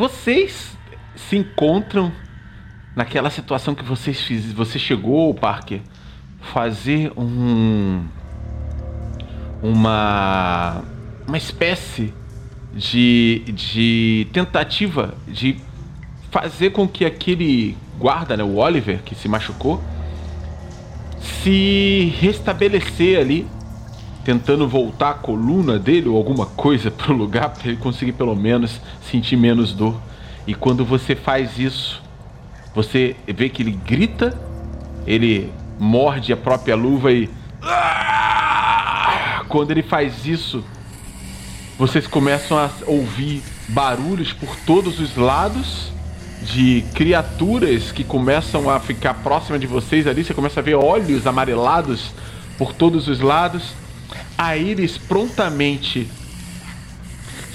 vocês se encontram naquela situação que vocês fiz, você chegou, Parker, fazer um uma uma espécie de, de tentativa de fazer com que aquele guarda, né, o Oliver, que se machucou, se restabelecer ali, tentando voltar a coluna dele ou alguma coisa para o lugar para ele conseguir pelo menos sentir menos dor. E quando você faz isso, você vê que ele grita, ele morde a própria luva e quando ele faz isso, vocês começam a ouvir barulhos por todos os lados de criaturas que começam a ficar próximas de vocês ali. Você começa a ver olhos amarelados por todos os lados. A Iris prontamente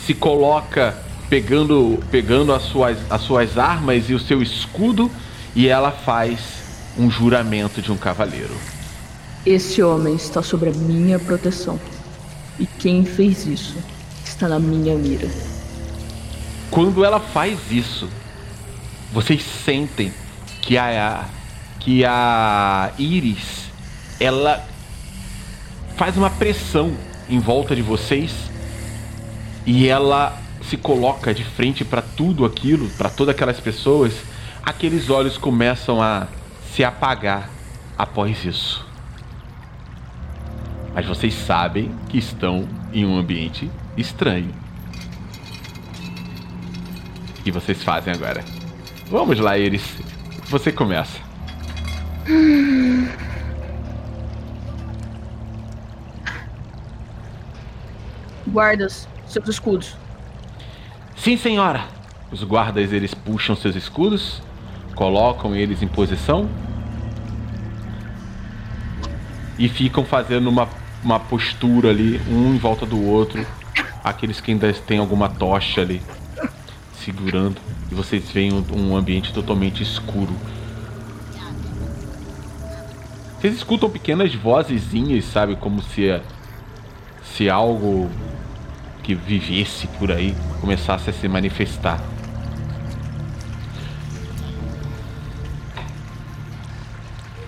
se coloca pegando, pegando as, suas, as suas armas e o seu escudo e ela faz um juramento de um cavaleiro. Esse homem está sob a minha proteção. E quem fez isso está na minha mira. Quando ela faz isso, vocês sentem que a que a Iris ela faz uma pressão em volta de vocês e ela se coloca de frente para tudo aquilo, para todas aquelas pessoas, aqueles olhos começam a se apagar após isso. Mas vocês sabem que estão em um ambiente estranho. O que vocês fazem agora? Vamos lá, Iris. Você começa. Guardas, seus escudos. Sim, senhora. Os guardas eles puxam seus escudos, colocam eles em posição e ficam fazendo uma, uma postura ali, um em volta do outro. Aqueles que ainda têm alguma tocha ali segurando e vocês veem um ambiente totalmente escuro. Vocês escutam pequenas vozezinhas, sabe, como se se algo que vivesse por aí começasse a se manifestar.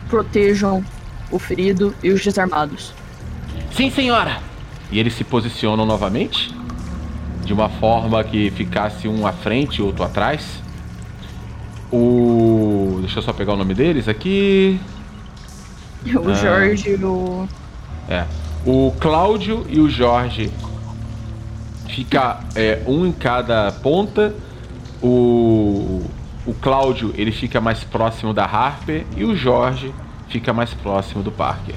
Protejam o ferido e os desarmados. Sim, senhora! E eles se posicionam novamente, de uma forma que ficasse um à frente e outro atrás. O. Deixa eu só pegar o nome deles aqui. O ah. Jorge e o. É. O Cláudio e o Jorge fica é, um em cada ponta. O, o Cláudio ele fica mais próximo da Harper e o Jorge fica mais próximo do Parker.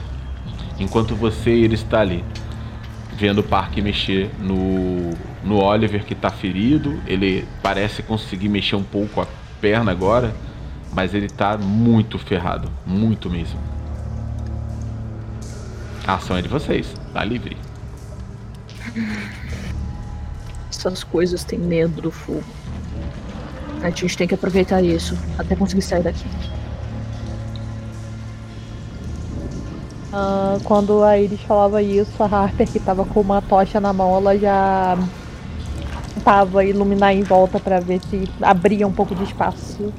Enquanto você ele está ali vendo o Parker mexer no, no Oliver que está ferido. Ele parece conseguir mexer um pouco a perna agora, mas ele está muito ferrado, muito mesmo. A ação é de vocês, tá livre. Essas coisas têm medo do fogo. A gente tem que aproveitar isso até conseguir sair daqui. Uh, quando a Iris falava isso, a Harper, que tava com uma tocha na mão, ela já tava iluminar em volta para ver se abria um pouco de espaço.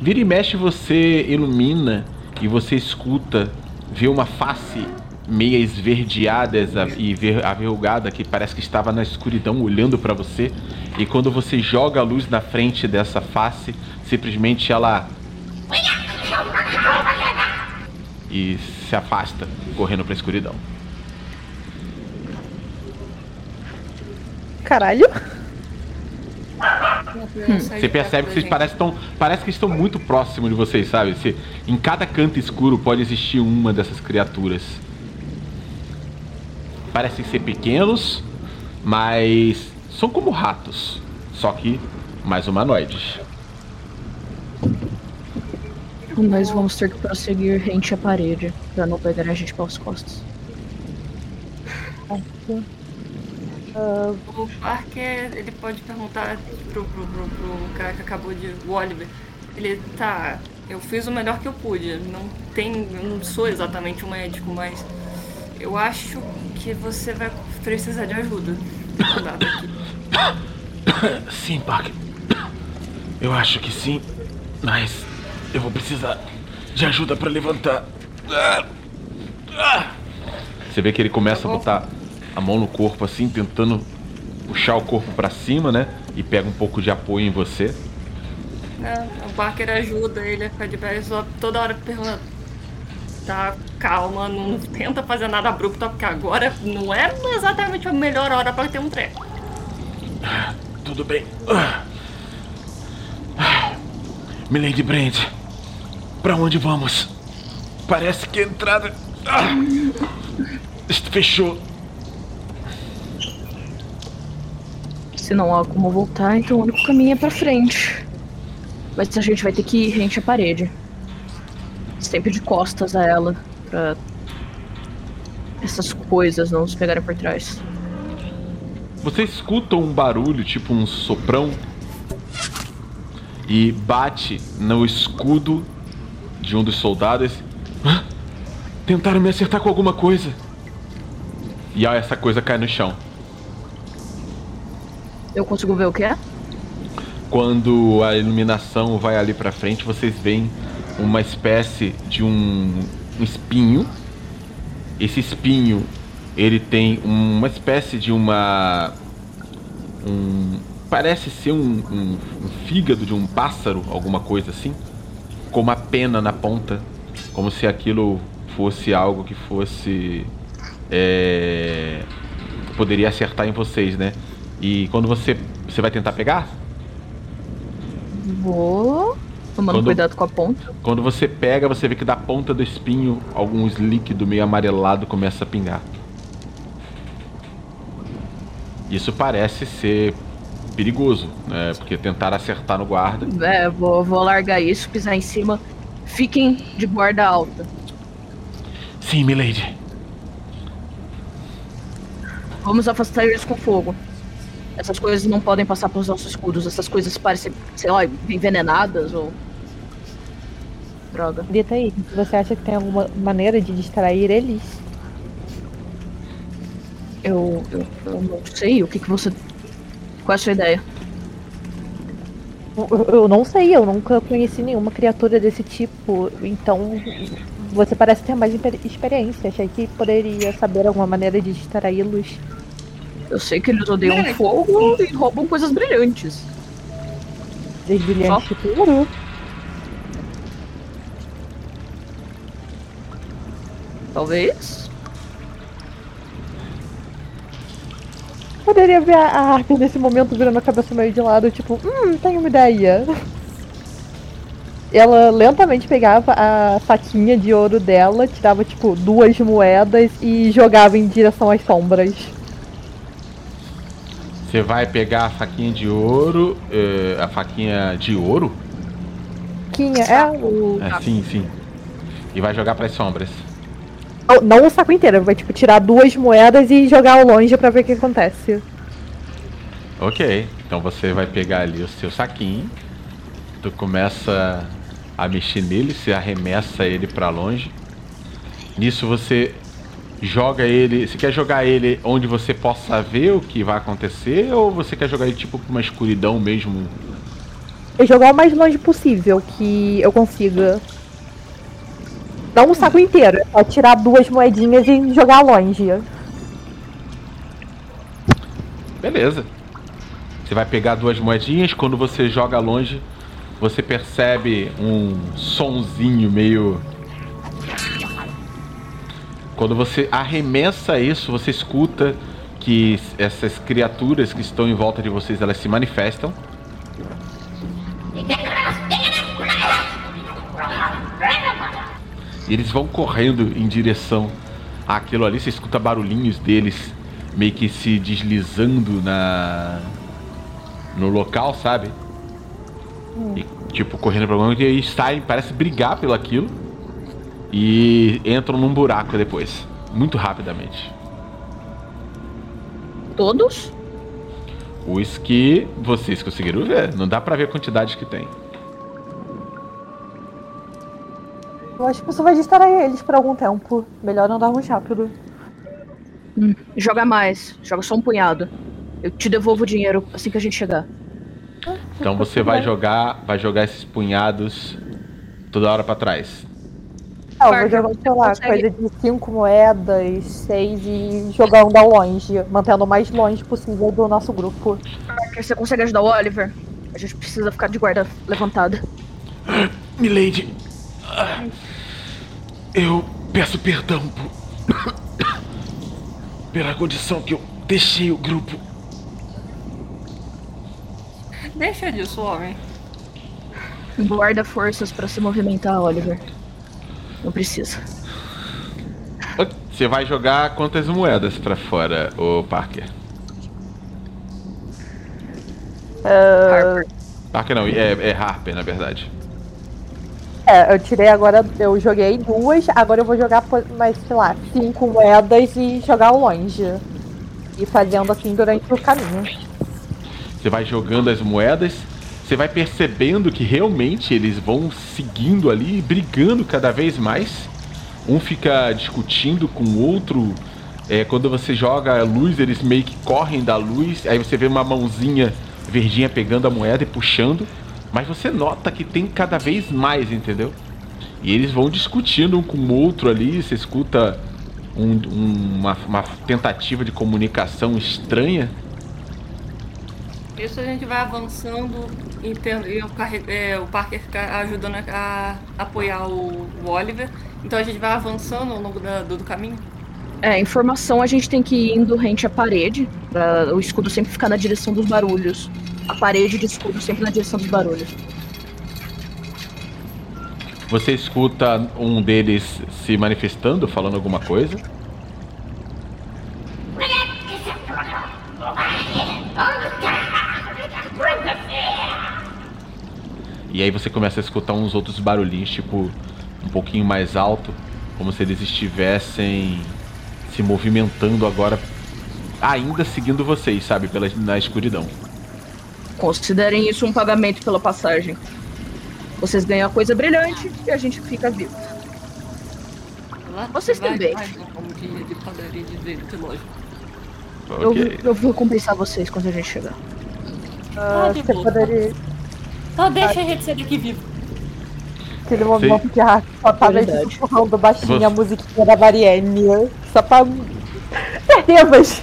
Vira e mexe, você ilumina e você escuta, vê uma face meia esverdeada e averrugada que parece que estava na escuridão olhando para você. E quando você joga a luz na frente dessa face, simplesmente ela e se afasta, correndo para a escuridão. Caralho. Você percebe que vocês parecem tão, parece que estão muito próximos de vocês, sabe? Se, em cada canto escuro pode existir uma dessas criaturas. Parecem ser pequenos, mas são como ratos, só que mais humanoides. Nós vamos ter que prosseguir rente à parede para não pegar a gente pelas costas. Uh, o Parker, ele pode perguntar pro, pro, pro, pro, cara que acabou de. O Oliver. Ele tá. Eu fiz o melhor que eu pude. Não tem. Eu não sou exatamente um médico, mas. Eu acho que você vai precisar de ajuda. Sim, Parker. Eu acho que sim, mas eu vou precisar de ajuda para levantar. Você vê que ele começa a botar a mão no corpo assim, tentando puxar o corpo para cima, né? E pega um pouco de apoio em você. É, o Parker ajuda ele a ficar de pé, só toda hora pergunta. Tá, calma, não tenta fazer nada abrupto, porque agora não é exatamente a melhor hora para ter um treco. Tudo bem. Milady Brand, para onde vamos? Parece que a entrada ah, fechou. Se não há como voltar, então o único caminho é pra frente. Mas a gente vai ter que ir rente à parede. Sempre de costas a ela, pra essas coisas não nos pegarem por trás. Você escuta um barulho, tipo um soprão, e bate no escudo de um dos soldados. Ah, tentaram me acertar com alguma coisa. E aí essa coisa cai no chão. Eu consigo ver o que é? Quando a iluminação vai ali pra frente, vocês veem uma espécie de um, espinho. Esse espinho, ele tem uma espécie de uma um parece ser um, um, um fígado de um pássaro, alguma coisa assim, com uma pena na ponta, como se aquilo fosse algo que fosse é, poderia acertar em vocês, né? E quando você você vai tentar pegar? Vou. Tomando Quando- cuidado com a ponta. Quando você pega, você vê que da ponta do espinho alguns líquido meio amarelado começa a pingar. Isso parece ser perigoso, né? Porque tentaram acertar no guarda. É, vou, vou largar isso, pisar em cima. Fiquem de guarda alta. Sim, milady. Vamos afastar eles com fogo. Essas coisas não podem passar pelos nossos escudos. Essas coisas parecem, sei lá, envenenadas ou. Droga. Dita aí, você acha que tem alguma maneira de distrair eles? Eu, eu, eu não sei. O que, que você. Qual é a sua ideia? Eu, eu não sei, eu nunca conheci nenhuma criatura desse tipo, então você parece ter mais experiência. Achei que poderia saber alguma maneira de distraí-los. Eu sei que eles odeiam É. fogo e roubam coisas brilhantes. Desbrilhante puro. Talvez. Poderia ver a Arthur nesse momento virando a cabeça meio de lado, tipo, hum, tenho uma ideia. Ela lentamente pegava a faquinha de ouro dela, tirava tipo duas moedas e jogava em direção às sombras. Você vai pegar a faquinha de ouro. eh, a faquinha de ouro? Quinha, é. O... É, sim, sim. E vai jogar pras sombras. Não, o saco inteiro, vai tipo tirar duas moedas e jogar ao longe pra ver o que acontece. Ok. Então você vai pegar ali o seu saquinho. Tu começa a mexer nele, você arremessa ele pra longe. Nisso você joga ele. Você quer jogar ele onde você possa ver o que vai acontecer? Ou você quer jogar ele tipo pra uma escuridão mesmo? E jogar o mais longe possível que eu consiga. O saco inteiro, é só tirar duas moedinhas e jogar longe. Beleza. Você vai pegar duas moedinhas, quando você joga longe, você percebe um sonzinho meio. Quando você arremessa isso, você escuta que essas criaturas que estão em volta de vocês, elas se manifestam. E eles vão correndo em direção àquilo ali. Você escuta barulhinhos deles meio que se deslizando na no local, sabe? E, tipo, correndo pra longe e saem, parece brigar pelo aquilo. E entram num buraco depois. Muito rapidamente. Todos? Os que vocês conseguiram ver. Não dá pra ver a quantidade que tem. Eu acho que isso vai distrair eles por algum tempo. Melhor andar mais rápido. Joga mais. Joga só um punhado. Eu te devolvo o dinheiro assim que a gente chegar. Então você vai jogar, vai jogar esses punhados toda hora pra trás. Não, eu vou jogar, você sei lá, consegue- coisa de cinco moedas, seis e jogando ao longe, mantendo o mais longe possível do nosso grupo. Parker, você consegue ajudar o Oliver? A gente precisa ficar de guarda levantada. Milady, ah, eu peço perdão por... pela condição que eu deixei o grupo. Deixa disso, homem. Guarda forças pra se movimentar, Oliver. Não precisa. Você vai jogar quantas moedas pra fora, ô Parker? Harper. Parker não, é, é Harper, na verdade. É, eu tirei agora, eu joguei duas, agora eu vou jogar mais, sei lá, cinco moedas e jogar longe. E fazendo assim durante o caminho. Você vai jogando as moedas, você vai percebendo que realmente eles vão seguindo ali, brigando cada vez mais. Um fica discutindo com o outro. É, quando você joga a luz, eles meio que correm da luz. Aí você vê uma mãozinha verdinha pegando a moeda e puxando. Mas você nota que tem cada vez mais, entendeu? E eles vão discutindo um com o outro ali. Você escuta um- um- uma, uma tentativa de comunicação estranha. Isso a gente vai avançando entendo, e carre- é, o Parker fica ajudando a, a apoiar o, o Oliver. Então a gente vai avançando ao longo da- do, do caminho. É, informação a gente tem que ir indo rente à parede, pra o escudo sempre ficar na direção dos barulhos. A parede de escudo sempre na direção dos barulhos. Você escuta um deles se manifestando, falando alguma coisa. E aí você começa a escutar uns outros barulhinhos, tipo, um pouquinho mais alto, como se eles estivessem se movimentando agora, ainda seguindo vocês, sabe, pela, na escuridão. Considerem isso um pagamento pela passagem. Vocês ganham a coisa brilhante e a gente fica vivo. Lá Vocês vai, também. vai, de, de padaria de, de, de. Eu, eu vou compensar vocês quando a gente chegar. Ah, de você boa. poderia. Só deixa a gente sair daqui vivo. Aquele momento que a só tava Verdade. sussurrando baixinho a musiquinha da Marielle. Só pra. Terríveis!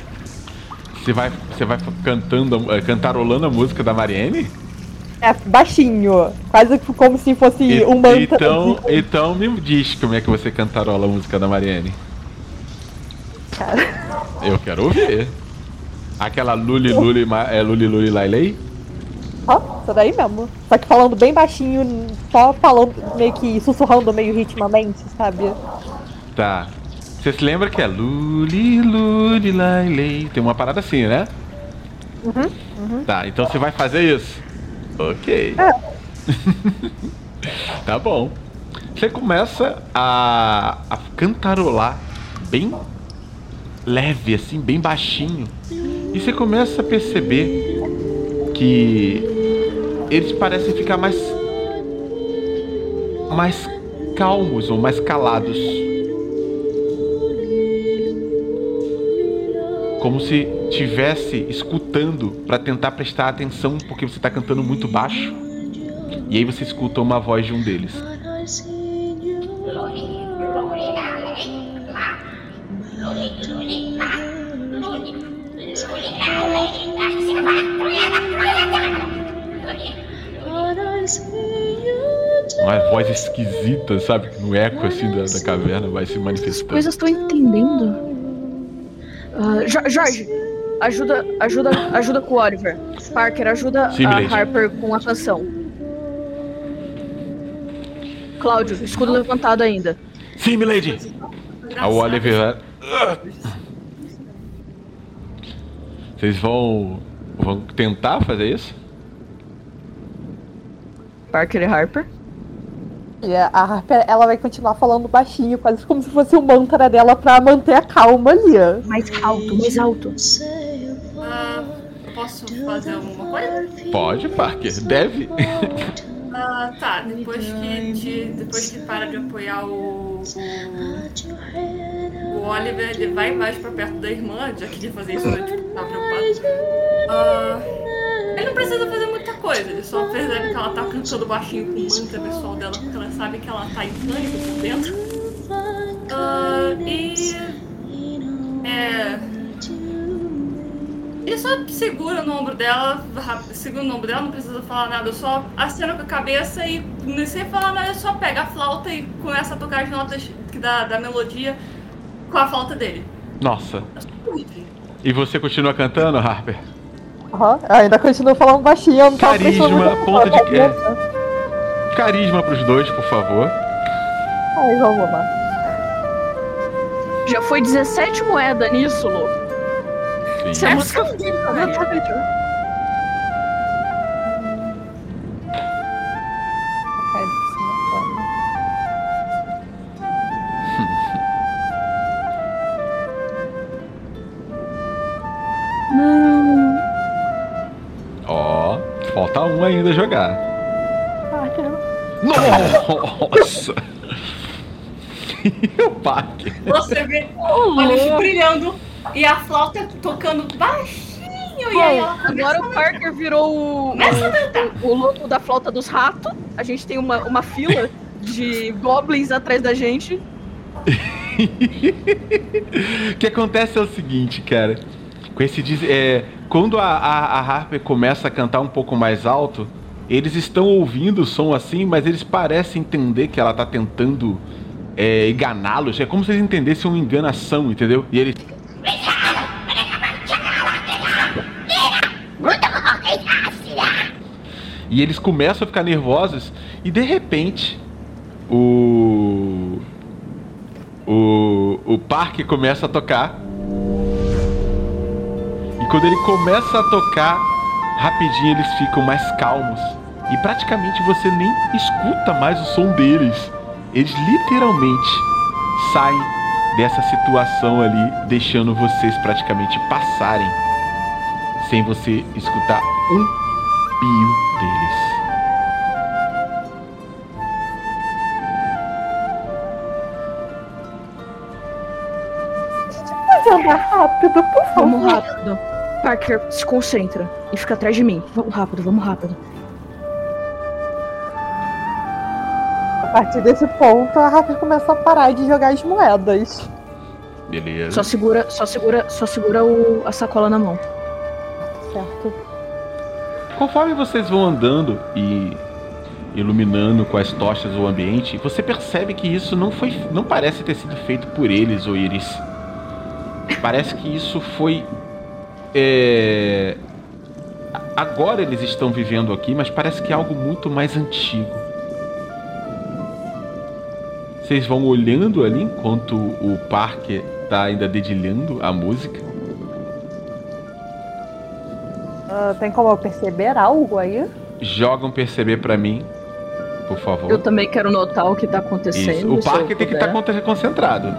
Você vai, você vai cantando, eh, cantarolando a música da Mariene? É, baixinho. Quase como se fosse E- um mantra. então, então me diz como é que você cantarola a música da Mariane. Cara. Eu quero ouvir. Aquela Luli Luli, é Luli Luli Lailei? Ó, isso daí mesmo. Só que falando bem baixinho, só falando meio que sussurrando meio ritmamente, sabe? Tá. Você se lembra que é Luli Luli Lailei? Tem uma parada assim, né? Uhum, Tá, então você vai fazer isso. Ok. tá bom. Você começa a, a cantarolar bem leve, assim, bem baixinho. E você começa a perceber que eles parecem ficar mais. mais calmos ou mais calados. Como se tivesse escutando para tentar prestar atenção porque você tá cantando muito baixo. E aí você escuta uma voz de um deles. Uma voz esquisita, sabe? No eco assim da, da caverna vai se As manifestando. coisas estão entendendo. Ah, Jo- Jorge, ajuda, ajuda, ajuda com o Oliver. Parker, ajuda Sim, a. Harper com a canção. Cláudio, escudo levantado ainda. Sim, milady! A Oliver. Vocês vão. vão tentar fazer isso? Parker e Harper. E a Harper, ela vai continuar falando baixinho, quase como se fosse o mantra dela pra manter a calma ali. Mais alto, mais alto. Ah, eu posso fazer alguma coisa? Pode, Parker, deve. Ah, tá. Depois que, de- depois que para de apoiar o, o, o Oliver ele vai mais pra perto da irmã, já que ele fazer isso, ele tipo, tá preocupado. Ah, ele não precisa fazer muita coisa, ele só percebe que ela tá cantando baixinho com o mantra pessoal dela, porque ela sabe que ela tá em pânico por dentro. Ah, e. É. Ele só segura no ombro dela, segura no ombro dela, não precisa falar nada, só acena com a cabeça e sem falar nada, só pega a flauta e começa a tocar as notas da, da melodia com a flauta dele. Nossa. E você continua cantando, Harper? Aham, ainda continuo falando baixinho. eu não Carisma, ponta de quê? atenção. Carisma pros dois, por favor. Ai, vamos lá. Já foi 17 moedas nisso, louco. Sim. Se a música Não. Ainda jogar. Nossa! e o Parque? Você vê olhos brilhando e a flauta tocando baixinho e aí ela Bom, agora o Parker virou o, o, o louco da flauta dos ratos. A gente tem uma, uma fila de goblins atrás da gente. O que acontece é o seguinte, cara. Com esse diz- é, quando a, a, a Harper começa a cantar um pouco mais alto, eles estão ouvindo o som assim, mas eles parecem entender que ela tá tentando é, enganá-los. É como se eles entendessem uma enganação, entendeu? E eles. E eles começam a ficar nervosos e de repente o o, o parque começa a tocar. E quando ele começa a tocar, rapidinho eles ficam mais calmos. E praticamente você nem escuta mais o som deles. Eles literalmente saem dessa situação ali, deixando vocês praticamente passarem sem você escutar um pio deles. Andar rápido, por Vamos favor. rápido. Parker, se concentra e fica atrás de mim. Vamos rápido, vamos rápido. A partir desse ponto, a Rafa começa a parar de jogar as moedas. Beleza. Só segura, só segura, só segura o, a sacola na mão. Certo. Conforme vocês vão andando e iluminando com as tochas o ambiente, você percebe que isso não foi, não parece ter sido feito por eles, ou Iris. Parece que isso foi é, agora eles estão vivendo aqui, mas parece que é algo muito mais antigo. Vocês vão olhando ali enquanto o parque tá ainda dedilhando a música. Ah, tem como eu perceber algo aí? Jogam perceber pra mim, por favor. Eu também quero notar o que tá acontecendo. Isso. O eu tem que estar puder. concentrado.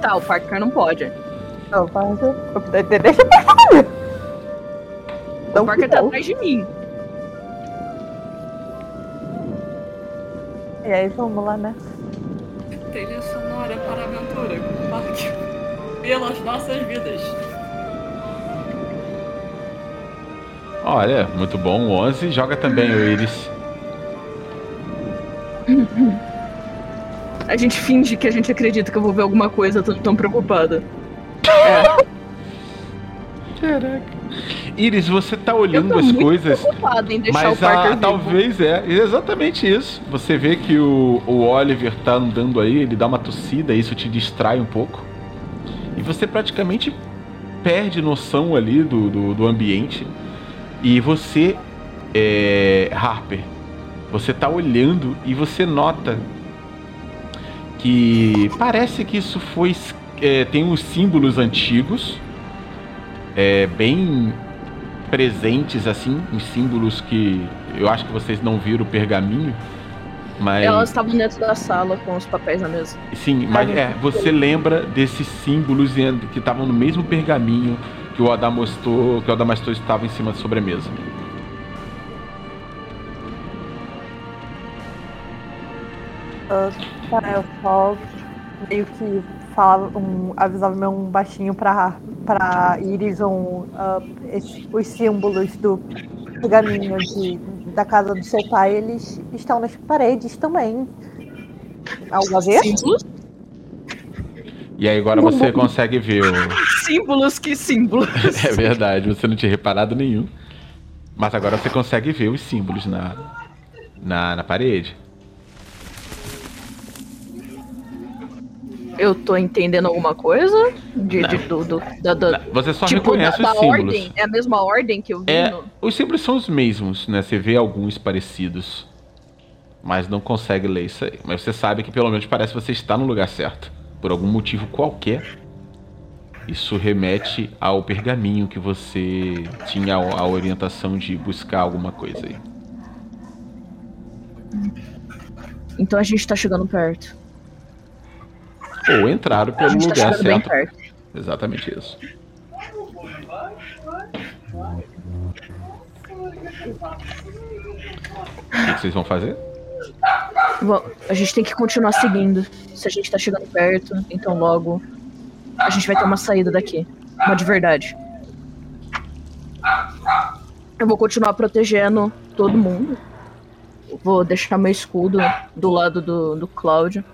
Tá, o Parker não pode. Não, eu- Deixa eu perceber. O Parker tá não. atrás de mim. E aí, vamos lá, né? Trilha sonora para a aventura com o parque. Pelas nossas vidas. Olha, muito bom. 11. Joga também o Iris. A gente finge que a gente acredita que eu vou ver alguma coisa, eu tô tão preocupada. Caraca. Iris, você tá olhando as coisas. Mas a, talvez é exatamente isso. Você vê que o, o Oliver tá andando aí, ele dá uma tossida, isso te distrai um pouco. E você praticamente perde noção ali do, do, do ambiente. E você, é, Harper, você tá olhando e você nota que parece que isso foi. É, tem uns símbolos antigos, é, bem presentes assim, uns símbolos que eu acho que vocês não viram o pergaminho, mas Elas estavam dentro da sala com os papéis na mesa. sim, mas é, você lembra desses símbolos que estavam no mesmo pergaminho que o Adamastor, que o Adamastor estava em cima da sobremesa. Ah, tá, eu só meio que falava, um, avisava meu um baixinho pra, pra Iris um, uh, esse, os símbolos do pergaminho de, da casa do seu pai, eles estão nas paredes também. Algo a ver? Símbolos? E aí agora você consegue ver o. Símbolos, que símbolos? É verdade, você não tinha reparado nenhum. Mas agora você consegue ver os símbolos na, na, na parede. Eu tô entendendo alguma coisa? De, de- do, do- da, da- Você só tipo, reconhece da, os da símbolos. ordem. É a mesma ordem que eu vi É, no... os símbolos são os mesmos, né? Você vê alguns parecidos. Mas não consegue ler isso aí. Mas você sabe que pelo menos parece que você está no lugar certo. Por algum motivo qualquer. Isso remete ao pergaminho que você tinha a a orientação de buscar alguma coisa aí. Então a gente tá chegando perto. Ou entraram pelo tá lugar certo. Exatamente isso. O que que vocês vão fazer? Bom, a gente tem que continuar seguindo. Se a gente tá chegando perto, então logo a gente vai ter uma saída daqui. Uma de verdade. Eu vou continuar protegendo todo mundo. Vou deixar meu escudo do lado do, do Cláudio.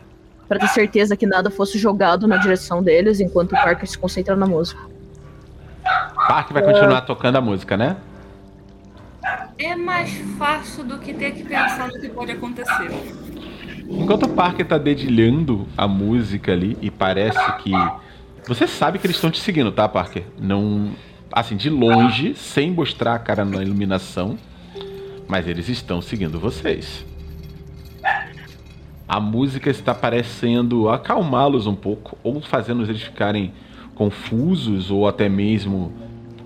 Pra ter certeza que nada fosse jogado na direção deles enquanto o Parker se concentra na música. Park vai continuar tocando a música, né? É mais fácil do que ter que pensar no que pode acontecer. Enquanto o Parker tá dedilhando a música ali e parece que. Você sabe que eles estão te seguindo, tá, Parker? Não. Assim, de longe, sem mostrar a cara na iluminação. Mas eles estão seguindo vocês. A música está parecendo acalmá-los um pouco, ou fazendo eles ficarem confusos, ou até mesmo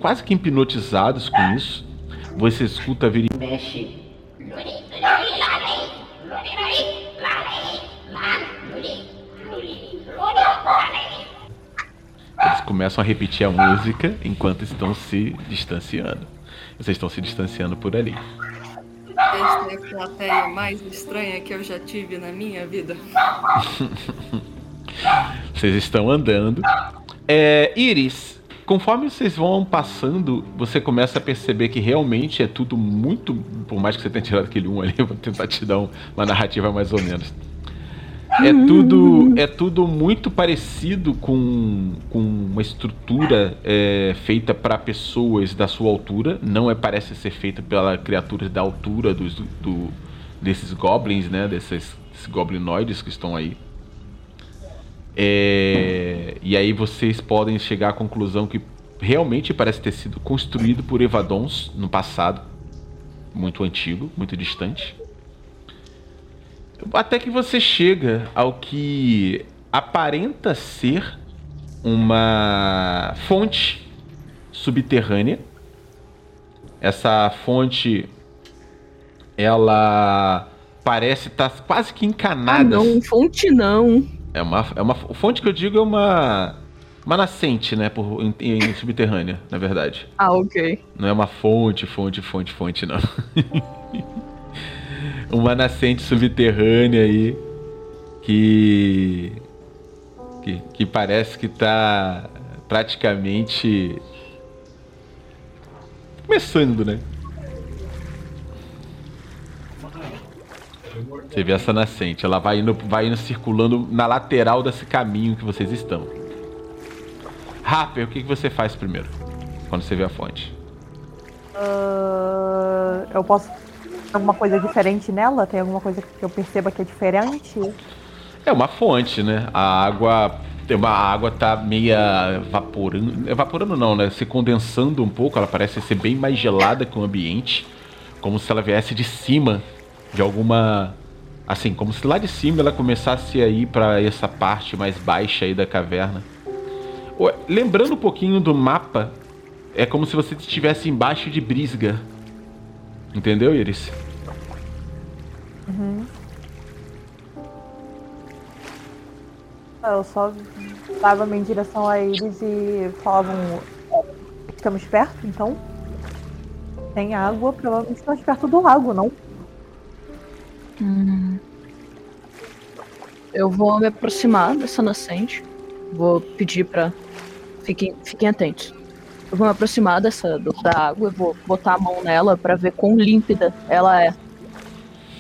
quase que hipnotizados com isso. Você escuta vir mexe. Eles começam a repetir a música enquanto estão se distanciando. Vocês estão se distanciando por ali. Esta é a plateia mais estranha que eu já tive na minha vida. Vocês estão andando. É, Iris, conforme vocês vão passando, você começa a perceber que realmente é tudo muito. Por mais que você tenha tirado aquele um ali, vou tentar te dar um- uma narrativa mais ou menos. É tudo, é tudo muito parecido com, com uma estrutura é, feita para pessoas da sua altura. Não é parece ser feita pela criaturas da altura dos, do, desses goblins, né? Desses, desses goblinoides que estão aí. É, e aí vocês podem chegar à conclusão que realmente parece ter sido construído por Evadons no passado, muito antigo, muito distante. Até que você chega ao que aparenta ser uma fonte subterrânea. Essa fonte ela parece estar quase que Ah, encanada. não, fonte não. É uma, é uma fonte que eu digo é uma uma nascente, né, por, em, em subterrânea, na verdade. Ah, ok. Não é uma fonte, fonte, fonte, fonte, não. uma nascente subterrânea aí que, que que parece que tá praticamente começando, né? Você vê essa nascente, ela vai indo, vai indo circulando na lateral desse caminho que vocês estão. Rapper, o que, que você faz primeiro? Quando você vê a fonte? Ah, eu posso. Alguma coisa diferente nela? Tem alguma coisa que eu perceba que é diferente? É uma fonte, né? A água. A água tá meia evaporando. Evaporando não, né? Se condensando um pouco. Ela parece ser bem mais gelada que o ambiente. Como se ela viesse de cima de alguma. Assim, como se lá de cima ela começasse a ir pra essa parte mais baixa aí da caverna. Lembrando um pouquinho do mapa, é como se você estivesse embaixo de Brisga. Entendeu, Iris? Ah, Eu só dava minha direção a eles e falavam. "É, Estamos perto, então? Tem água, provavelmente estamos perto do lago, não? Eu vou me aproximar dessa nascente. Vou pedir pra. Fiquem, fiquem atentos. Eu vou me aproximar dessa da água, eu vou botar a mão nela pra ver quão límpida ela é.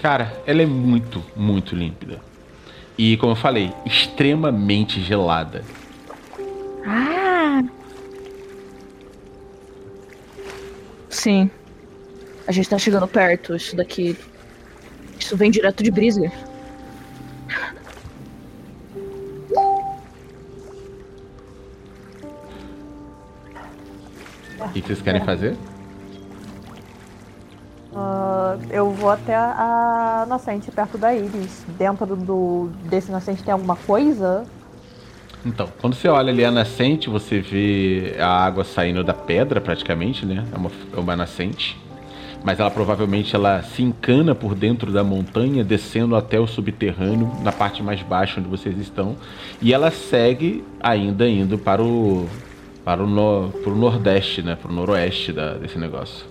Cara, ela é muito, muito límpida. E como eu falei, extremamente gelada. Ah! Sim. A gente tá chegando perto. Isso daqui. Isso vem direto de Brisger. Que que vocês querem fazer? Ah, eu vou até a, a nascente perto da Iris. Dentro do, desse nascente tem alguma coisa? Então, quando você olha ali a nascente, você vê a água saindo da pedra praticamente, né? É uma, é uma nascente. Mas ela provavelmente ela se encana por dentro da montanha, descendo até o subterrâneo, na parte mais baixa onde vocês estão. E ela segue ainda indo para o para o, no, para o nordeste, né? Para o noroeste da, desse negócio.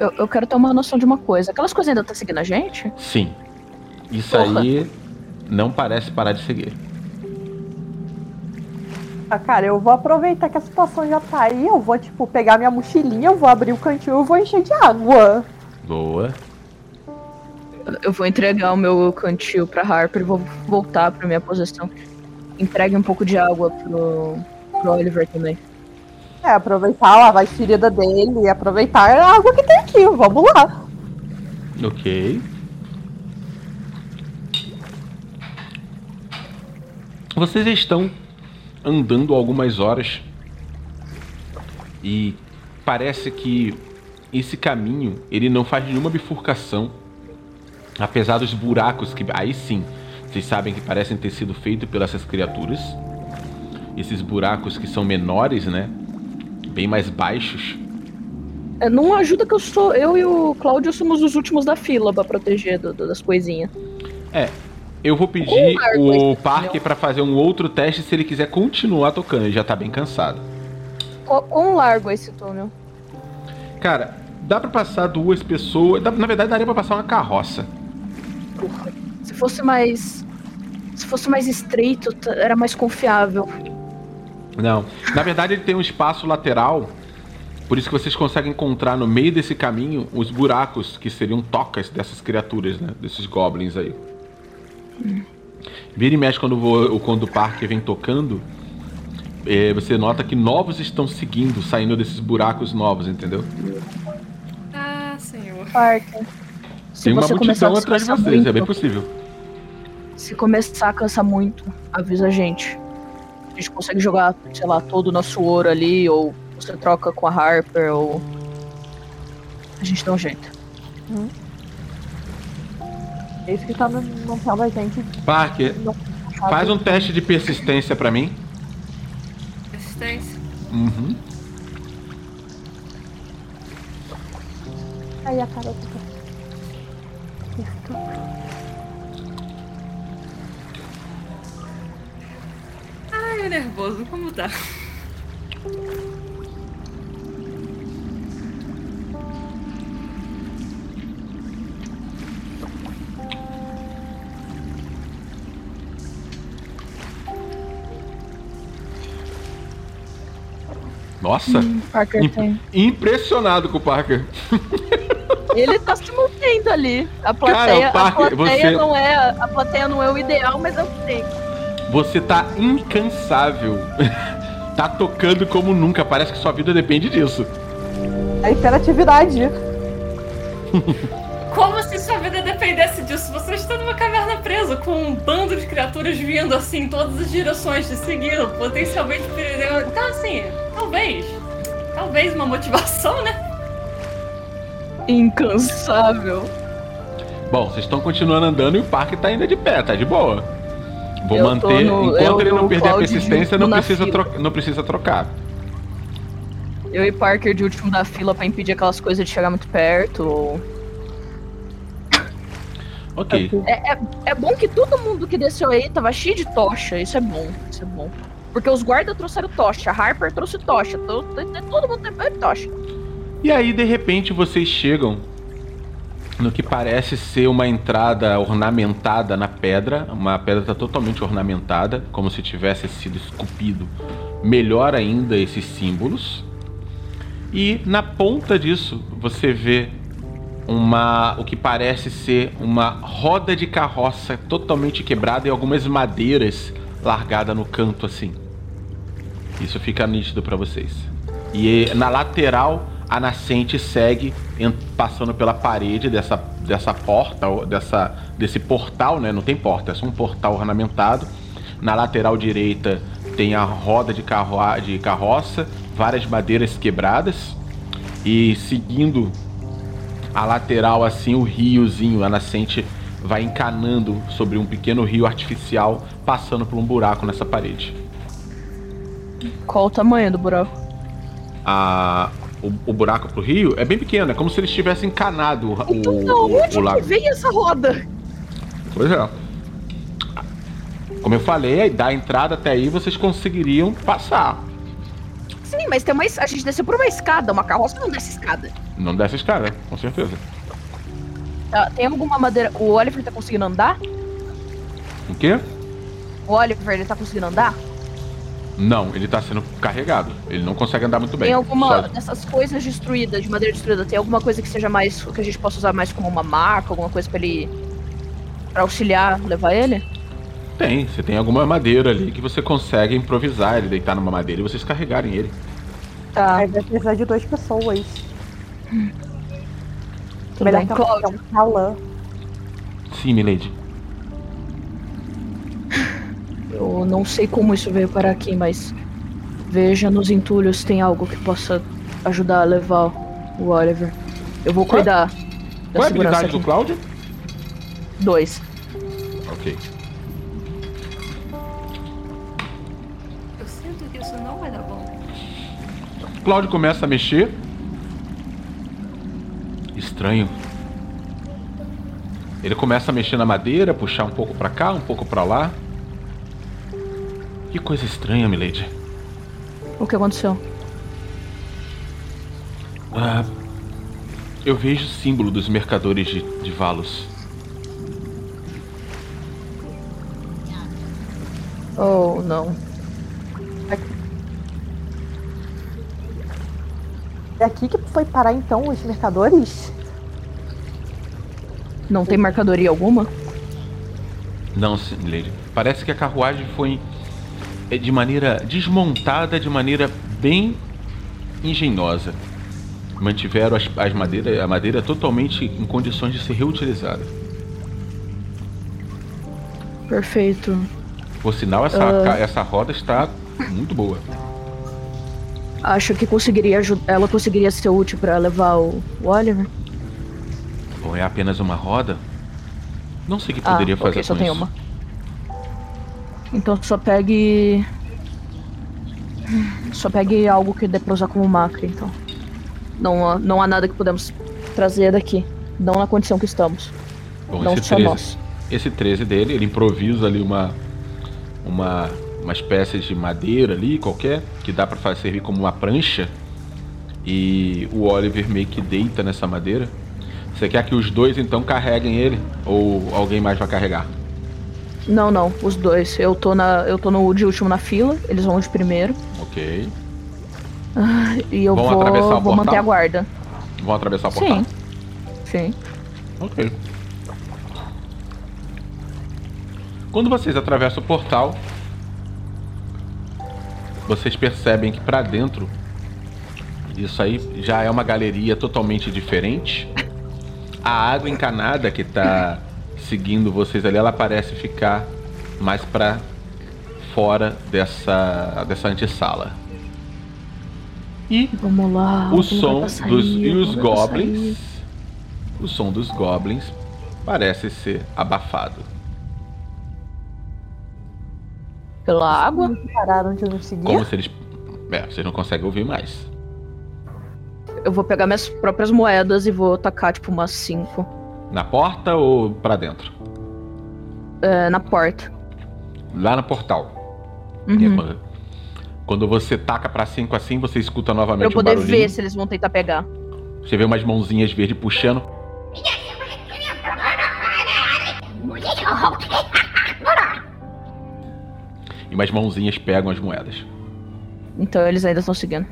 Eu, eu quero ter uma noção de uma coisa. Aquelas coisas ainda tá seguindo a gente? Sim. Isso Porra. aí não parece parar de seguir. Ah, cara, eu vou aproveitar que a situação já tá aí. Eu vou, tipo, pegar minha mochilinha, eu vou abrir o cantil e vou encher de água. Boa. Eu vou entregar o meu cantil pra Harper e vou voltar pra minha posição. Entregue um pouco de água pro, pro Oliver também. É, aproveitar, lavar as feridas dele aproveitar a água que tem aqui. Vamos lá. Ok. Vocês estão andando algumas horas e parece que esse caminho ele não faz nenhuma bifurcação, apesar dos buracos que aí sim vocês sabem que parecem ter sido feitos pelas essas criaturas. Esses buracos que são menores, né? Bem mais baixos. É, não ajuda que eu sou. Eu e o Cláudio somos os últimos da fila pra proteger do- do- das coisinhas. É, eu vou pedir Um o Parker túnel. pra fazer um outro teste se ele quiser continuar tocando. Ele já tá bem cansado. Quão largo é esse túnel? Cara, dá pra passar duas pessoas. dá- na verdade, daria pra passar uma carroça. Porra. Se fosse mais. Se fosse mais estreito, era mais confiável. Não. Na verdade, ele tem um espaço lateral. Por isso que vocês conseguem encontrar no meio desse caminho os buracos que seriam tocas dessas criaturas, né? Desses goblins aí. Vira e mexe quando, vo- quando o Parker vem tocando. eh, você nota que novos estão seguindo, saindo desses buracos novos, entendeu? Ah, senhor. Parker. Se Tem uma multidão atrás de vocês, é muito, bem possível. Se começar a cansar muito, avisa a gente. A gente consegue jogar, sei lá, todo o nosso ouro ali, ou você troca com a Harper, ou. A gente dá um jeito. É isso que tá no- não tava a gente. Parker, não- faz um teste de persistência pra mim. Resistência. Uhum. Aí a cara tá. É nervoso. Como tá? Nossa, Parker imp- tem. impressionado com o Parker. Ele tá se mantendo ali. A plateia, Parker, a plateia você- não é. A plateia não é o ideal, mas é o que tem. Você tá incansável. tá tocando como nunca. Parece que sua vida depende disso. A hiperatividade. Como se sua vida dependesse disso? Você está numa caverna presa com um bando de criaturas vindo assim em todas as direções, te seguindo, potencialmente perigoso. Então, assim, talvez. Talvez uma motivação, né? Incansável. Bom, vocês estão continuando andando e o Parker tá ainda de pé, tá de boa. Vou Eu manter. no- enquanto eu ele não perder a persistência, não precisa, não precisa trocar. Eu e Parker de último da fila pra impedir aquelas coisas de chegar muito perto. ou- Ok. É, é, é bom que todo mundo que desceu aí tava cheio de tocha. Isso é bom. Isso é bom. Porque os guardas trouxeram tocha, a Harper trouxe tocha. Todo, todo mundo tem tocha. E aí, de repente, vocês chegam no que parece ser uma entrada ornamentada na pedra. Uma pedra está totalmente ornamentada, como se tivesse sido esculpido melhor ainda esses símbolos. E na ponta disso você vê uma o que parece ser uma roda de carroça totalmente quebrada e algumas madeiras largadas no canto assim. Isso fica nítido para vocês. E na lateral a nascente segue passando pela parede dessa, dessa porta, dessa, desse portal, né? Não tem porta, é só um portal ornamentado. Na lateral direita tem a roda de, carro, de carroça, várias madeiras quebradas. E seguindo a lateral, assim, o riozinho, a nascente vai encanando sobre um pequeno rio artificial, passando por um buraco nessa parede. Qual o tamanho do buraco? A, o, o, buraco pro rio é bem pequeno, é como se eles tivessem encanado o, então, o, onde o lago. Veio essa roda? Pois é. Como eu falei, da entrada até aí vocês conseguiriam passar. Sim, mas tem uma, a gente desceu por uma escada, uma carroça não desce escada. Não desce escada, com certeza. Ah, tem alguma madeira. O Oliver tá conseguindo andar? O quê? O Oliver, ele tá conseguindo andar? Não, ele tá sendo carregado. Ele não consegue andar muito bem. Tem alguma Só... dessas coisas destruídas, de madeira destruída, tem alguma coisa que seja mais. que a gente possa usar mais como uma marca, alguma coisa pra ele. pra auxiliar, levar ele? Tem, você tem alguma madeira ali que você consegue improvisar ele deitar numa madeira e vocês carregarem ele. Tá. Aí vai precisar de duas pessoas. Melhor bem, que um calã. Sim, Milady. Eu não sei como isso veio para aqui, mas veja nos entulhos tem algo que possa ajudar a levar o Oliver. Eu vou Qual? cuidar. Qual é a habilidade aqui. do Cláudio? Dois. Ok. Eu sinto que isso não vai dar bom. Cláudio começa a mexer. Estranho. Ele começa a mexer na madeira, puxar um pouco para cá, um pouco para lá. Que coisa estranha, Milady. O que aconteceu? Ah, eu vejo o símbolo dos mercadores de, de Valos. Oh, não. É aqui que foi parar então os mercadores? Não tem mercadoria alguma? Não, Milady. Parece que a carruagem foi de maneira desmontada, de maneira bem engenhosa. Mantiveram as, as madeira, a madeira totalmente em condições de ser reutilizada. Perfeito. Por sinal, essa, uh... essa roda está muito boa. Acho que conseguiria ela conseguiria ser útil para levar o, o Oliver. Bom, é apenas uma roda? Não sei o que poderia ah, fazer okay, só com tem isso. uma. Então só pegue. Só pegue algo que dê pra usar como macro, então. Não, não há nada que podemos trazer daqui. Não na condição que estamos. Bom, não esse só 13, nós. Esse 13 dele, ele improvisa ali uma. Uma, uma espécie de madeira ali, qualquer, que dá para servir como uma prancha. E o Oliver meio que deita nessa madeira. Você quer que os dois então carreguem ele? Ou alguém mais vai carregar? Não, não, os dois. Eu tô, na, eu tô no de último na fila, eles vão de primeiro. Ok. Ah, e eu vão vou, atravessar o vou manter a guarda. Vão atravessar o portal? Sim. Sim. Ok. Quando vocês atravessam o portal, vocês percebem que para dentro isso aí já é uma galeria totalmente diferente. A água encanada que tá seguindo vocês ali, ela parece ficar mais para fora dessa dessa antessala. E vamos lá, o som sair, dos e os goblins, o som dos goblins parece ser abafado. Pela água? Pararam de nos seguir. Como se eles, é, vocês não conseguem ouvir mais. Eu vou pegar minhas próprias moedas e vou tacar tipo umas cinco na porta ou para dentro? É, na porta. Lá no portal. Uhum. Quando você taca para cinco assim, você escuta novamente pra eu poder um ver se eles vão tentar pegar. Você vê umas mãozinhas verdes puxando. E umas mãozinhas pegam as moedas. Então eles ainda estão seguindo.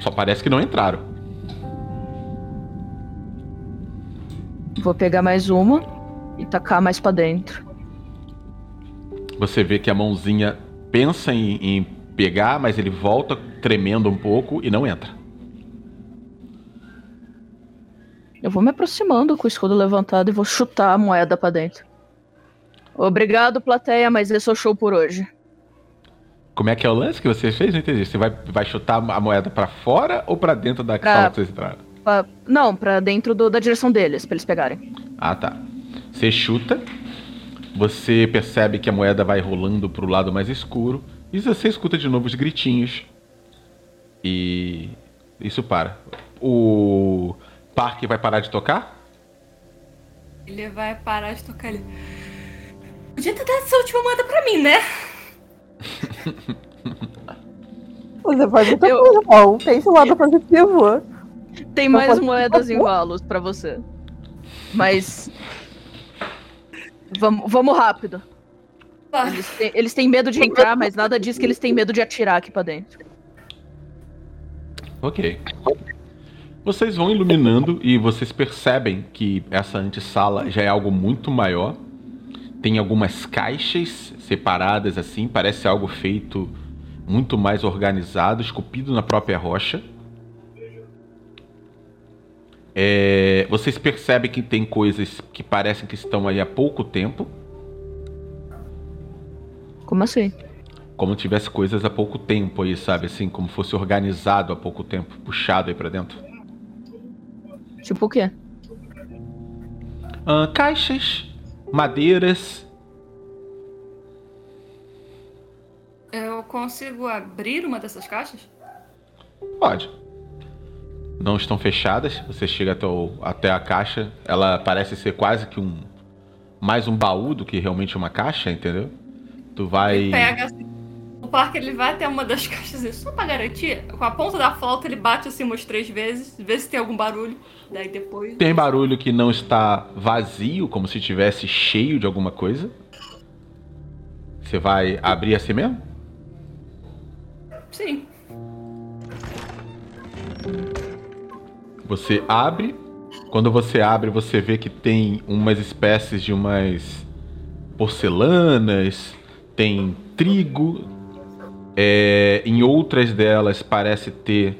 Só parece que não entraram. Vou pegar mais uma e tacar mais pra dentro. Você vê que a mãozinha pensa em, em pegar, mas ele volta tremendo um pouco e não entra. Eu vou me aproximando com o escudo levantado e vou chutar a moeda pra dentro. Obrigado, plateia, mas esse é o show por hoje. Como é que é o lance que você fez? Não entendi. Você vai, vai chutar a moeda pra fora ou pra dentro da Pra- sala que vocês entraram? Pra- Não, pra dentro do- da direção deles, pra eles pegarem. Ah, tá. Você chuta, você percebe que a moeda vai rolando pro lado mais escuro, e você escuta de novo os gritinhos. E isso para. O parque vai parar de tocar? Ele vai parar de tocar ali. Podia ter dado essa última moeda pra mim, né? Você pode ter Eu- coisa, bom. Pense o lado positivo. Tem Eu mais moedas em valos pra você. Mas. Vamos, vamos rápido. Ah, Eles têm, eles têm medo de entrar, mas nada diz que eles têm medo de atirar aqui pra dentro. Ok. Vocês vão iluminando e vocês percebem que essa antessala já é algo muito maior. Tem algumas caixas separadas assim, parece algo feito muito mais organizado, esculpido na própria rocha. É, vocês percebem que tem coisas que parecem que estão aí há pouco tempo, Como assim? como se tivesse coisas há pouco tempo aí, sabe? Assim, como fosse organizado há pouco tempo, puxado aí pra dentro. Tipo o quê? Ah, caixas, madeiras. eu consigo abrir uma dessas caixas? Pode. Não estão fechadas. Você chega até, o- até a caixa. Ela parece ser quase que um. Mais um baú do que realmente uma caixa, entendeu? Tu vai. Ele pega assim. O parque ele vai até uma das caixas e só pra garantir, com a ponta da flauta ele bate assim umas três vezes, vê se tem algum barulho. Daí depois. Tem barulho que não está vazio, como se tivesse cheio de alguma coisa. Você vai abrir assim mesmo? Sim. Você abre. Quando você abre, você vê que tem umas espécies de umas porcelanas, tem trigo. é, em outras delas parece ter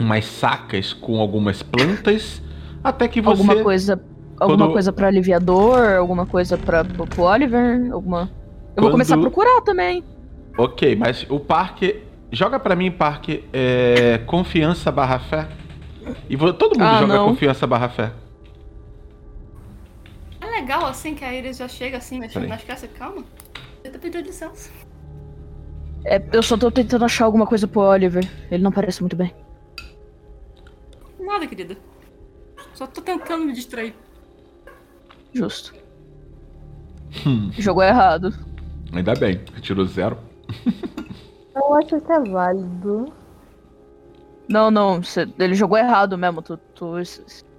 umas sacas com algumas plantas. Até que você. Alguma coisa. Alguma Quando- coisa pra aliviador? Alguma coisa pra, pro Oliver? Alguma. Eu Quando- vou começar a procurar também. Ok, mas o parque. Joga pra mim, parque. É, confiança barra fé. E todo mundo Ah, joga não. confiança barra fé. É legal assim que a Iris já chega assim, mexendo nas caixas. Calma. Eu tô pedindo licença. É, eu só tô tentando achar alguma coisa pro Oliver. Ele não parece muito bem. Nada, querida. Só tô tentando me distrair. Justo. Hum. Jogou errado. Ainda bem, tirou zero. Eu acho que é válido. Não, não. cê- ele jogou errado mesmo. Tu, tu,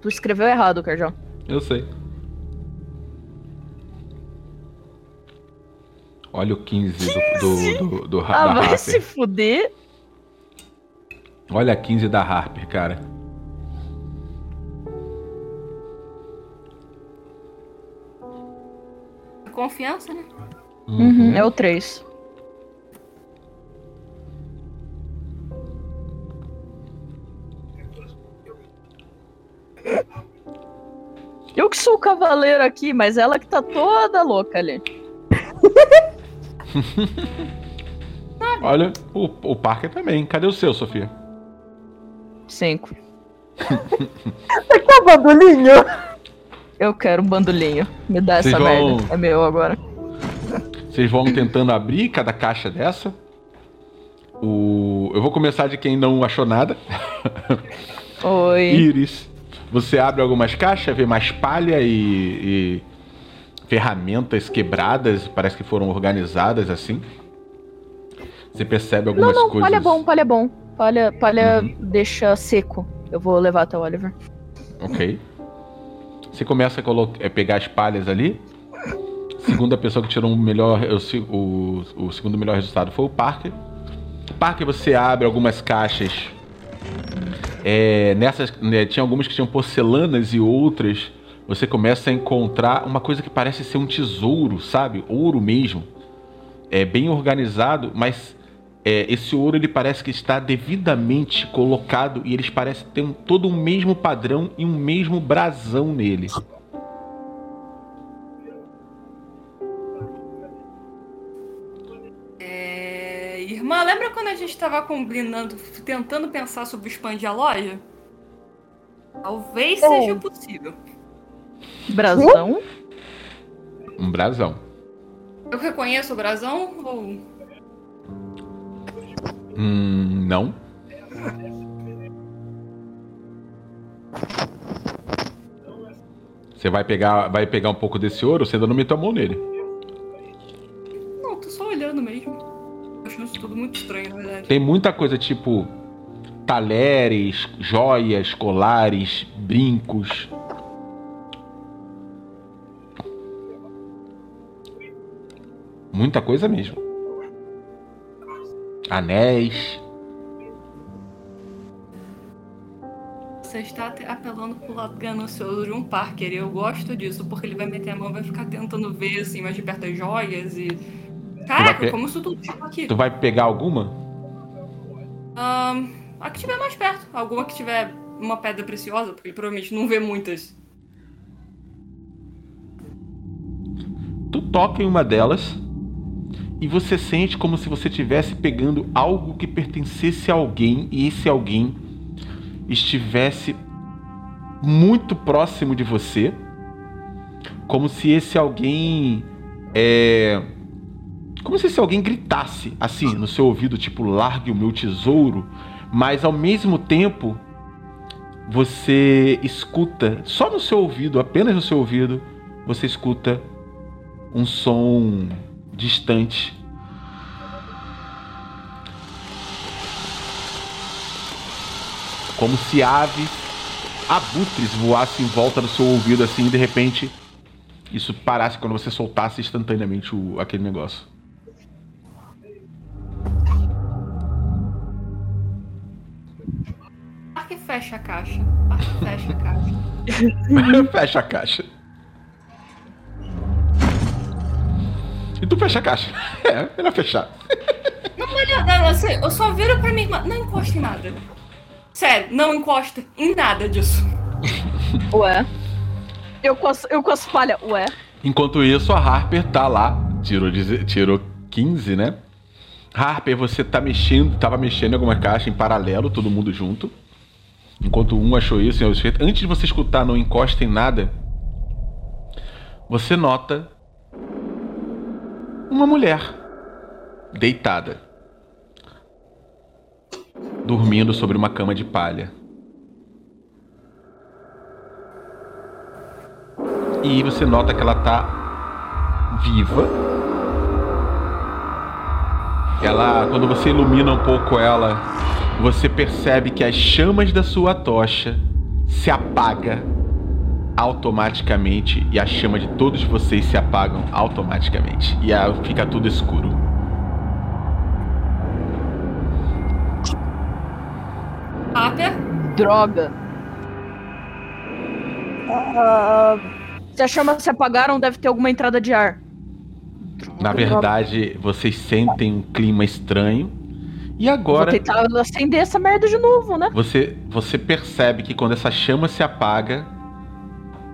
tu escreveu errado, Carjão. Eu sei. Olha o 15 do, do, do, do, Ah, da vai Harper. se fuder. Olha a 15 da Harper, cara. Confiança, né? Uhum, é o 3. Eu que sou o cavaleiro aqui, mas ela que tá toda louca ali. Olha, o, o Parker também. Cadê o seu, Sofia? 5. Você quer bandolinho? Eu quero um bandolinho. Me dá Vocês essa vão- merda. É meu agora. Vocês vão tentando abrir cada caixa dessa. O... Eu vou começar de quem não achou nada. Oi. Iris. Você abre algumas caixas, vê mais palha e, e ferramentas quebradas, parece que foram organizadas assim. Você percebe Não, algumas não, coisas. palha é bom, palha é bom. Palha, palha Uhum. deixa seco. Eu vou levar até o Oliver. Ok. Você começa a colocar, é, pegar as palhas ali. Segunda pessoa que tirou o melhor, o, se- o, o segundo melhor resultado foi o Parker. Parker, você abre algumas caixas. É, nessas, né, tinha algumas que tinham porcelanas e outras. Você começa a encontrar uma coisa que parece ser um tesouro, sabe? Ouro mesmo. É bem organizado, mas é, esse ouro ele parece que está devidamente colocado e eles parecem ter um, todo um mesmo padrão e um mesmo brasão nele. Irmã, lembra quando a gente tava combinando, tentando pensar sobre expandir a loja? Talvez É. seja possível. Brasão? Um brasão. Eu reconheço o brasão ou. Hum, não. Você vai pegar, vai pegar um pouco desse ouro, você ainda não meteu a mão nele. Não, tô só olhando mesmo. Tudo muito estranho, na verdade. Tem muita coisa tipo talheres, joias, colares, brincos. Muita coisa mesmo. Anéis. Você está apelando pro lado ganancioso de um Parker e eu gosto disso, porque ele vai meter a mão e vai ficar tentando ver assim mais de perto as joias e. Caraca, pe- como isso tudo chegou aqui? Tu vai pegar alguma? Ahn, a que tiver mais perto. Alguma que tiver uma pedra preciosa, porque ele provavelmente não vê muitas. Tu toca em uma delas e você sente como se você estivesse pegando algo que pertencesse a alguém e esse alguém estivesse muito próximo de você, como se esse alguém é como se esse alguém gritasse assim no seu ouvido, tipo, largue o meu tesouro, mas ao mesmo tempo você escuta, só no seu ouvido, apenas no seu ouvido, você escuta um som distante. Como se aves, abutres voassem em volta do seu ouvido assim, e de repente isso parasse quando você soltasse instantaneamente o, aquele negócio. Fecha a caixa. Fecha a caixa. fecha a caixa. E tu fecha a caixa. É, melhor fechar. Não, melhor, não, assim, eu só viro pra minha irmã. Não encosta em nada. Sério, não encosta em nada disso. Ué. Eu com, as, eu com as. Ué. Enquanto isso, a Harper tá lá. Tirou, tirou 15, né? Harper, você tá mexendo, tava mexendo em alguma caixa em paralelo, todo mundo junto. Enquanto um achou isso. Antes de você escutar não encosta em nada, você nota uma mulher deitada, dormindo sobre uma cama de palha. E você nota que ela tá viva. Ela, quando você ilumina um pouco ela, você percebe que as chamas da sua tocha se apaga automaticamente e a chama de todos vocês se apagam automaticamente e aí fica tudo escuro. Harper, Droga. Ah, Se as chamas se apagaram, deve ter alguma entrada de ar. Na verdade, vocês sentem um clima estranho e Vou agora tentar acender essa merda de novo, né? Você, você percebe que quando essa chama se apaga.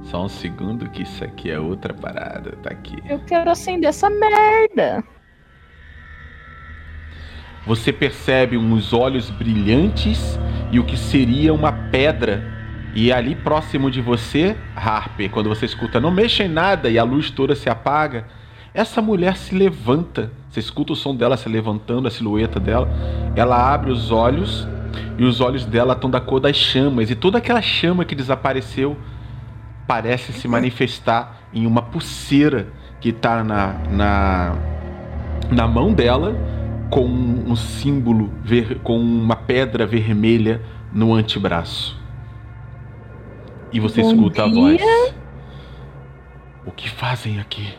Só um segundo que isso aqui é outra parada. Tá aqui. Eu quero acender essa merda. Você percebe uns olhos brilhantes e o que seria uma pedra. E ali próximo de você, Harper, quando você escuta não mexa em nada e a luz toda se apaga, essa mulher se levanta. Você escuta o som dela se levantando, a silhueta dela. Ela abre os olhos e os olhos dela estão da cor das chamas. E toda aquela chama que desapareceu parece se manifestar em uma pulseira que está na, na, na mão dela com um símbolo, ver, com uma pedra vermelha no antebraço. E você Bom escuta a dia. voz. O que fazem aqui?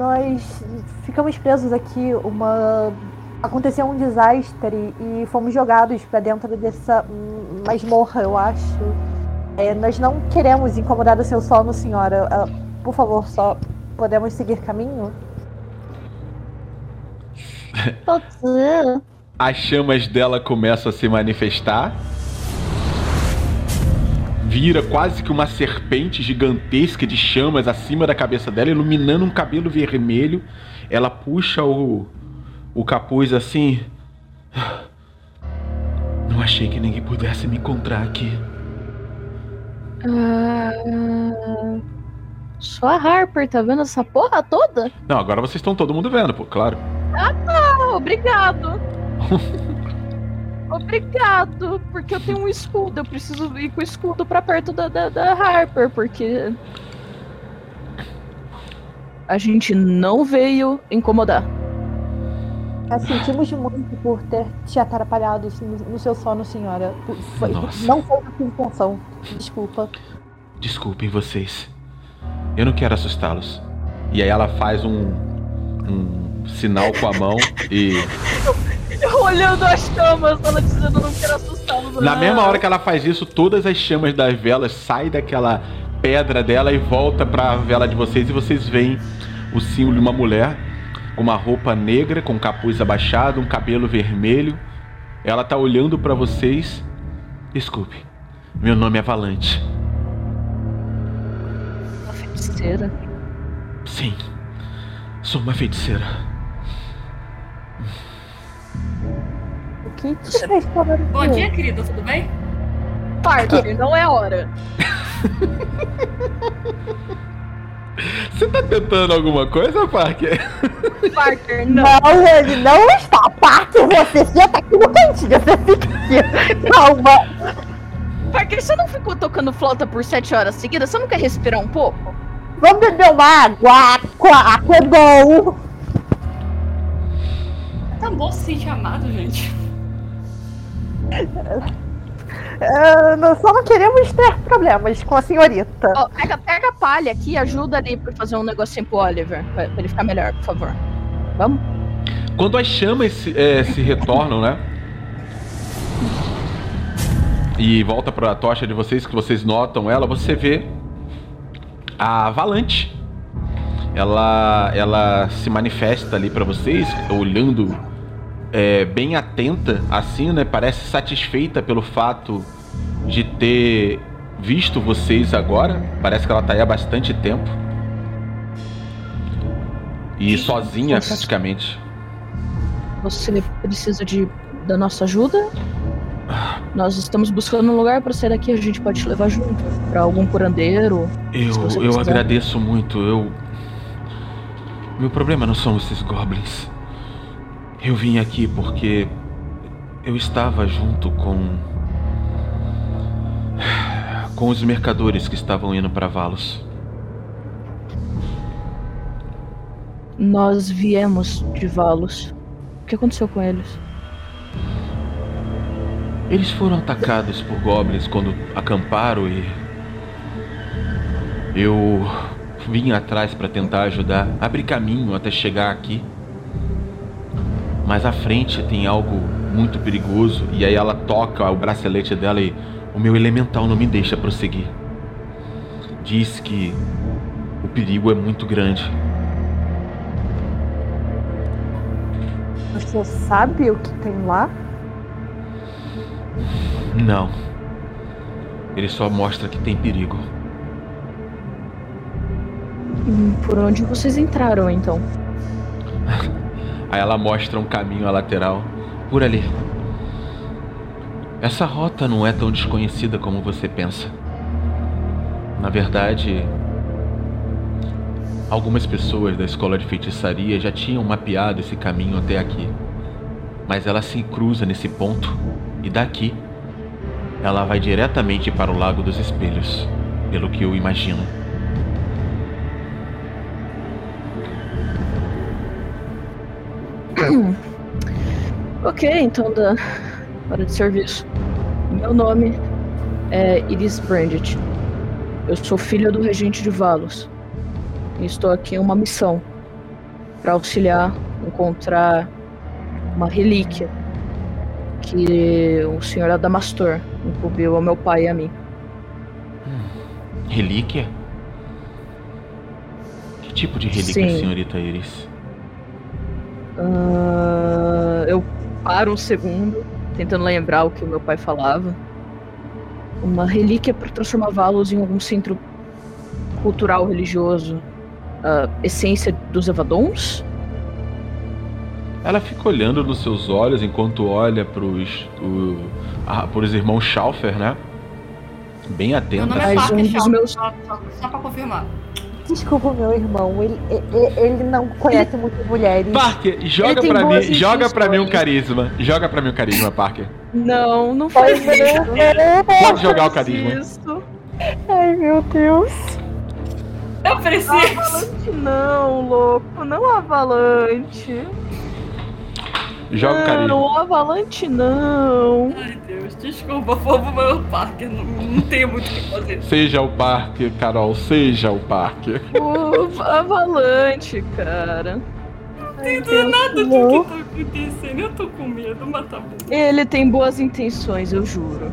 Nós ficamos presos aqui. Uma aconteceu um desastre e fomos jogados para dentro dessa masmorra, eu acho. É, nós não queremos incomodar o seu sono, senhora. Uh, por favor, só podemos seguir caminho? As chamas dela começam a se manifestar. Vira quase que uma serpente gigantesca de chamas acima da cabeça dela, iluminando um cabelo vermelho. Ela puxa o, o capuz assim. Não achei que ninguém pudesse me encontrar aqui. Uh, só a Harper tá vendo essa porra toda? Não, agora vocês estão todo mundo vendo, pô, claro. Ah, tá, obrigado. obrigado, porque eu tenho um escudo, eu preciso ir com o escudo pra perto da, da, da Harper, porque. A gente não veio incomodar. Nós sentimos muito por ter te atrapalhado no, no seu sono, senhora. Foi, não foi a sua intenção. Desculpa. Desculpem vocês. Eu não quero assustá-los. E aí ela faz um, um sinal com a mão e. Olhando as chamas, ela dizendo não quero assustá-los. Na mesma hora que ela faz isso, todas as chamas das velas saem daquela pedra dela e volta pra vela de vocês e vocês veem o símbolo de uma mulher com uma roupa negra, com capuz abaixado, um cabelo vermelho. Ela tá olhando pra vocês. Desculpe, meu nome é Valante. Uma feiticeira. Sim, sou uma feiticeira. Que te fez parar de Bom dia, querida, tudo bem? Parker, não é hora. Você tá tentando alguma coisa, Parker? Parker, não. Não, ele não está. Parte você senta aqui no cantinho. Você fica aqui. Calma. Parker, você não ficou tocando flauta por sete horas seguidas? Você não quer respirar um pouco? Vamos beber uma água. Água, água é bom. Tá bom se sentir amado, gente. É, nós só não queremos ter problemas com a senhorita. Ó, pega, pega a palha aqui e ajuda ali pra fazer um negocinho pro Oliver. Pra, pra ele ficar melhor, por favor. Vamos? Quando as chamas se, é, se retornam, né? E volta pra tocha de vocês, que vocês notam ela, você vê a Valante. Ela, ela se manifesta ali pra vocês, olhando é, bem atenta, assim, né? Parece satisfeita pelo fato de ter visto vocês agora. Parece que ela tá aí há bastante tempo. E sozinha, Nossa. praticamente. Você precisa de da nossa ajuda? Nós estamos buscando um lugar pra sair daqui. A gente pode te levar junto pra algum curandeiro. Eu, eu precisar. agradeço muito. Eu. Meu problema não são esses goblins. Eu vim aqui porque eu estava junto com. com os mercadores que estavam indo para Valos. Nós viemos de Valos. O que aconteceu com eles? Eles foram atacados por goblins quando acamparam e. Eu vim atrás para tentar ajudar, abrir caminho até chegar aqui. Mas à frente tem algo muito perigoso e aí ela toca o bracelete dela e o meu elemental não me deixa prosseguir. Diz que o perigo é muito grande. Você sabe o que tem lá? Não. Ele só mostra que tem perigo. Hum, Por onde vocês entraram, então? Aí ela mostra um caminho à lateral. Por ali. Essa rota não é tão desconhecida como você pensa. Na verdade, algumas pessoas da escola de feitiçaria já tinham mapeado esse caminho até aqui. Mas ela se cruza nesse ponto e daqui ela vai diretamente para o Lago dos Espelhos, pelo que eu imagino. Ok, então da hora de serviço. Meu nome é Iris Brandt. Eu sou filha do regente de Valos. E estou aqui em uma missão para auxiliar encontrar uma relíquia que o senhor Adamastor incumbiu ao meu pai e a mim. Relíquia? Que tipo de relíquia, Sim. senhorita Iris? Ah, eu paro um segundo, tentando lembrar o que o meu pai falava. Uma relíquia para transformar Valos em algum centro cultural religioso. A essência dos Evadons? Ela fica olhando nos seus olhos enquanto olha pros, o, a, pros irmãos Schaufer, né? Bem Meu atenta. nome é Parker um meus- só, só, só pra confirmar. Desculpa, meu irmão. Ele, ele, ele não conhece muitas mulheres. Parker, joga pra mim, joga pra mim um carisma. Joga pra mim um carisma, Parker. Não, não faz isso. Pode jogar o carisma. Isso. Ai, meu Deus. Eu preciso. Avalanche não, louco. Não Avalanche. Joga o carisma. Não, Avalanche não. Ai, Deus, desculpa, povo, meu Parker. Não, não tenho muito o que fazer. Seja o Parker, Carol, seja o Parker. O Avalanche, cara. Não entendo nada do que tá acontecendo. Eu tô com medo, mas tá bom. Ele tem boas intenções, eu juro.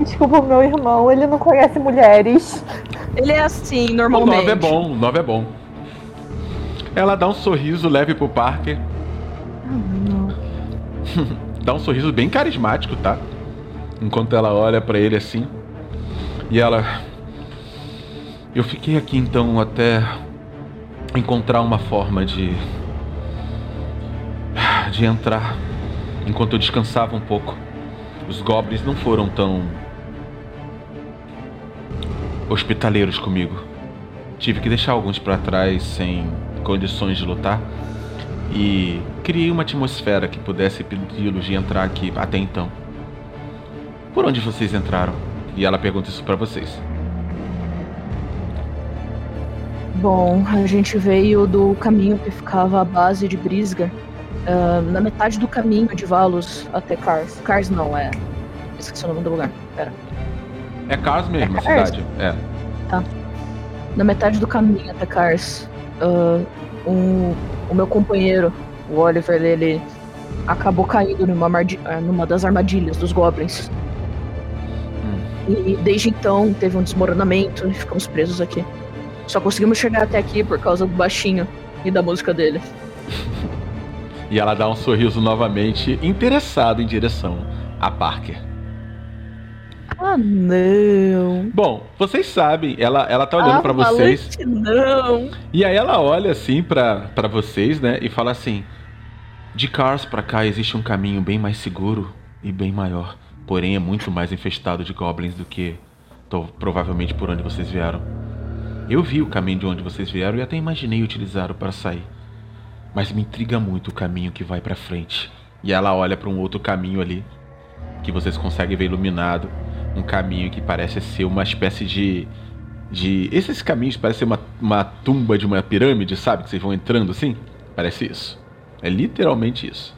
Desculpa, meu irmão. Ele não conhece mulheres. Ele é assim, O normalmente. 9 é bom, o 9 é bom. Ela dá um sorriso leve pro Parker. Dá um sorriso bem carismático, tá? Enquanto ela olha pra ele assim. E ela. Eu fiquei aqui então até encontrar uma forma de. de entrar enquanto eu descansava um pouco. Os goblins não foram tão. hospitaleiros comigo. Tive que deixar alguns pra trás sem condições de lutar e criei uma atmosfera que pudesse impedi-los de entrar aqui até então. Por onde vocês entraram? E ela pergunta isso pra vocês. Bom, a gente veio do caminho que ficava à base de Brisga. ah, na metade do caminho de Valos até Cars. Cars não, é. Esqueci o nome do lugar. Pera. É Cars mesmo, É a Cars? cidade. É. Na metade do caminho até Cars, ah, um- o meu companheiro, o Oliver, ele acabou caindo numa, ah, numa das armadilhas dos Goblins. E desde então teve um desmoronamento e ficamos presos aqui. Só conseguimos chegar até aqui por causa do baixinho e da música dele. E ela dá um sorriso novamente, interessado em direção a Parker. Ah, não. Bom, vocês sabem, ela, ela tá olhando pra vocês. Avalanche, não. E aí ela olha assim pra pra vocês, né? E fala assim: De Cars pra cá existe um caminho bem mais seguro e bem maior. Porém, é muito mais infestado de goblins do que tô, provavelmente por onde vocês vieram. Eu vi o caminho de onde vocês vieram e até imaginei utilizá-lo para sair. Mas me intriga muito o caminho que vai pra frente. E ela olha pra um outro caminho ali que vocês conseguem ver iluminado, um caminho que parece ser uma espécie de de. Esses caminhos parecem uma, uma tumba de uma pirâmide, sabe? Que vocês vão entrando assim? Parece isso. É literalmente isso.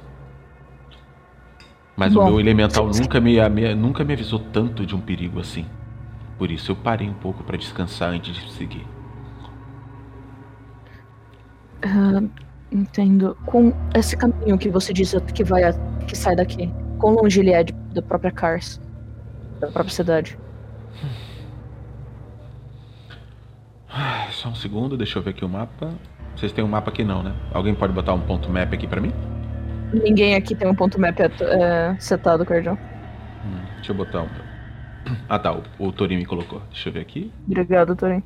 Mas o Bom, meu elemental nunca me, me- nunca me avisou tanto de um perigo assim. Por isso eu parei um pouco para descansar antes de seguir. Ah, entendo. Com esse caminho que você diz que vai a- que sai daqui, quão longe ele é de- da própria Cars? Da própria cidade? Só um segundo, deixa eu ver aqui o mapa. Vocês têm um mapa aqui não, né? Alguém pode botar um ponto map aqui pra mim? Ninguém aqui tem um ponto map é, setado, Cardião. Hum, deixa eu botar um. Ah tá, o, o Torin me colocou. Deixa eu ver aqui. Obrigado, Torin.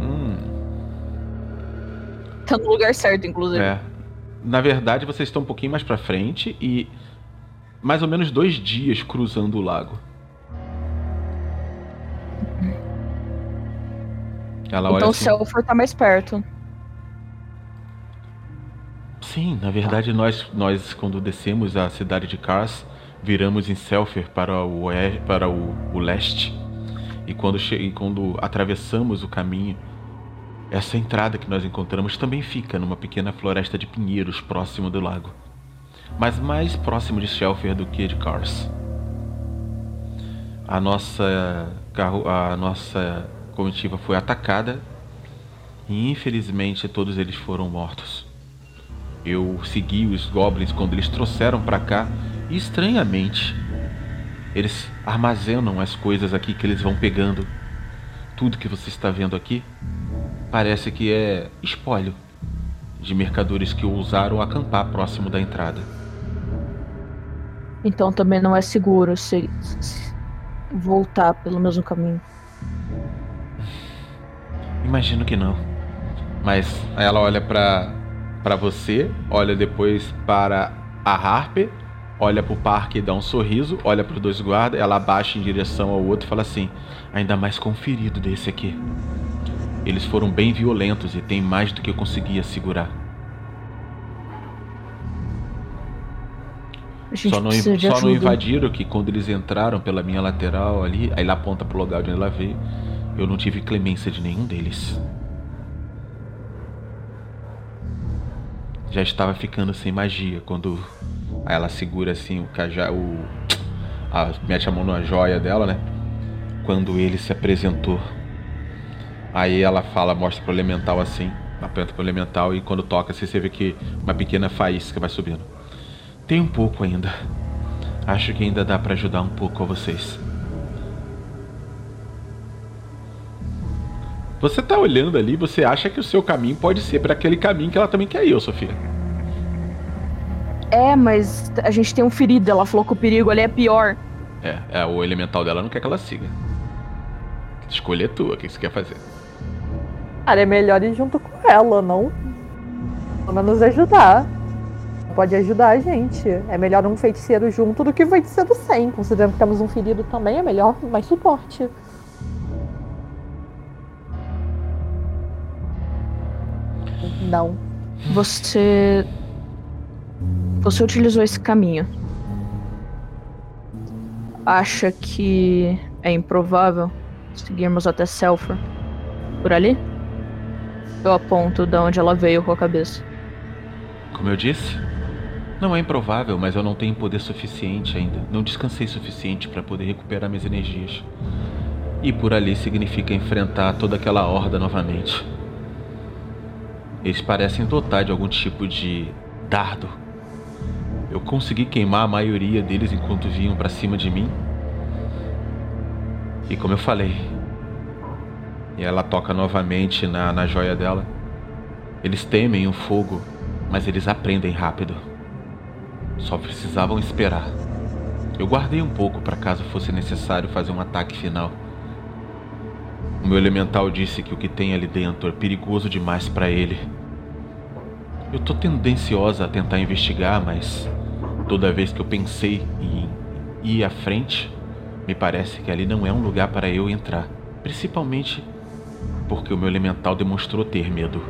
Hum, Tá no lugar certo, inclusive. É. Na verdade, vocês estão um pouquinho mais pra frente e mais ou menos dois dias cruzando o lago. Ela então assim. Selfor tá mais perto. Sim, na verdade nós, nós quando descemos a cidade de Kars, viramos em Selfer para o, para o, o leste. E quando, e quando atravessamos o caminho, essa entrada que nós encontramos também fica numa pequena floresta de pinheiros próximo do lago. Mas mais próximo de Selfer do que de Kars. a nossa carro, a nossa comitiva foi atacada e infelizmente todos eles foram mortos. Eu segui os goblins quando eles trouxeram para cá e estranhamente eles armazenam as coisas aqui que eles vão pegando. Tudo que você está vendo aqui parece que é espólio de mercadores que ousaram acampar próximo da entrada. Então também não é seguro se, se voltar pelo mesmo caminho. Imagino que não. Mas ela olha para para você, olha depois para a Harper, olha pro parque e dá um sorriso, olha para os dois guardas, ela abaixa em direção ao outro e fala assim: "Ainda mais conferido desse aqui. Eles foram bem violentos e tem mais do que eu conseguia segurar." Só não, só não invadiram que quando eles entraram pela minha lateral ali, aí ela aponta pro lugar onde ela veio, eu não tive clemência de nenhum deles. Já estava ficando sem magia quando aí ela segura assim o cajá, o a, mete a mão na joia dela, né? Quando ele se apresentou. Aí ela fala, mostra pro elemental assim, aperta pro elemental e quando toca assim, você vê que uma pequena faísca vai subindo. Tem um pouco ainda. Acho que ainda dá para ajudar um pouco a vocês. Você tá olhando ali, você acha que o seu caminho pode ser para aquele caminho que ela também quer ir, Sofia. É, mas a gente tem um ferido, ela falou que o perigo ali é pior. É, é o elemental dela não quer que ela siga. Escolha tua, o que você quer fazer? Cara, é melhor ir junto com ela, não? Pelo menos ajudar pode ajudar a gente. É melhor um feiticeiro junto do que um feiticeiro sem. Considerando que temos um ferido também, é melhor mais suporte. Não. Você. Você utilizou esse caminho. Acha que é improvável seguirmos até Selfur? Por ali? Eu aponto de onde ela veio com a cabeça. Como eu disse, não é improvável, mas eu não tenho poder suficiente ainda. Não descansei suficiente para poder recuperar minhas energias. E por ali significa enfrentar toda aquela horda novamente. Eles parecem dotar de algum tipo de dardo. Eu consegui queimar a maioria deles enquanto vinham para cima de mim. E como eu falei, e ela toca novamente na, na joia dela. Eles temem o fogo, mas eles aprendem rápido. Só precisavam esperar. Eu guardei um pouco para caso fosse necessário fazer um ataque final. O meu elemental disse que o que tem ali dentro é perigoso demais para ele. Eu tô tendenciosa a tentar investigar, mas toda vez que eu pensei em ir à frente, me parece que ali não é um lugar para eu entrar, principalmente porque o meu elemental demonstrou ter medo.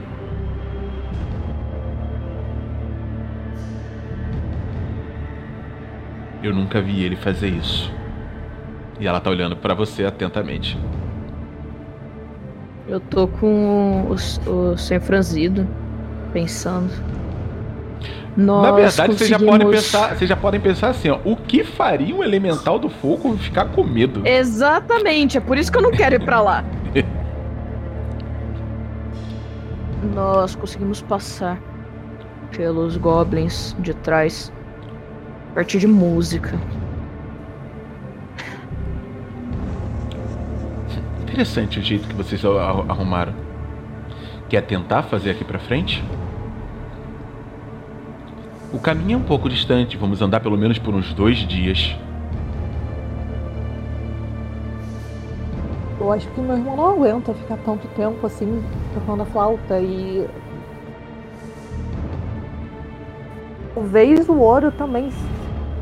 Eu nunca vi ele fazer isso. E ela tá olhando para você atentamente. Eu tô com o, o sem franzido, pensando. Nós Na verdade, conseguimos... vocês, já podem pensar, vocês já podem pensar assim, ó, o que faria um elemental do fogo ficar com medo? Exatamente, é por isso que eu não quero ir para lá. Nós conseguimos passar pelos goblins de trás a partir de música. Interessante o jeito que vocês arrumaram. Quer tentar fazer aqui pra frente? O caminho é um pouco distante, vamos andar pelo menos por uns dois dias. Eu acho que meu irmão não aguenta ficar tanto tempo assim tocando a flauta e. Talvez o ouro também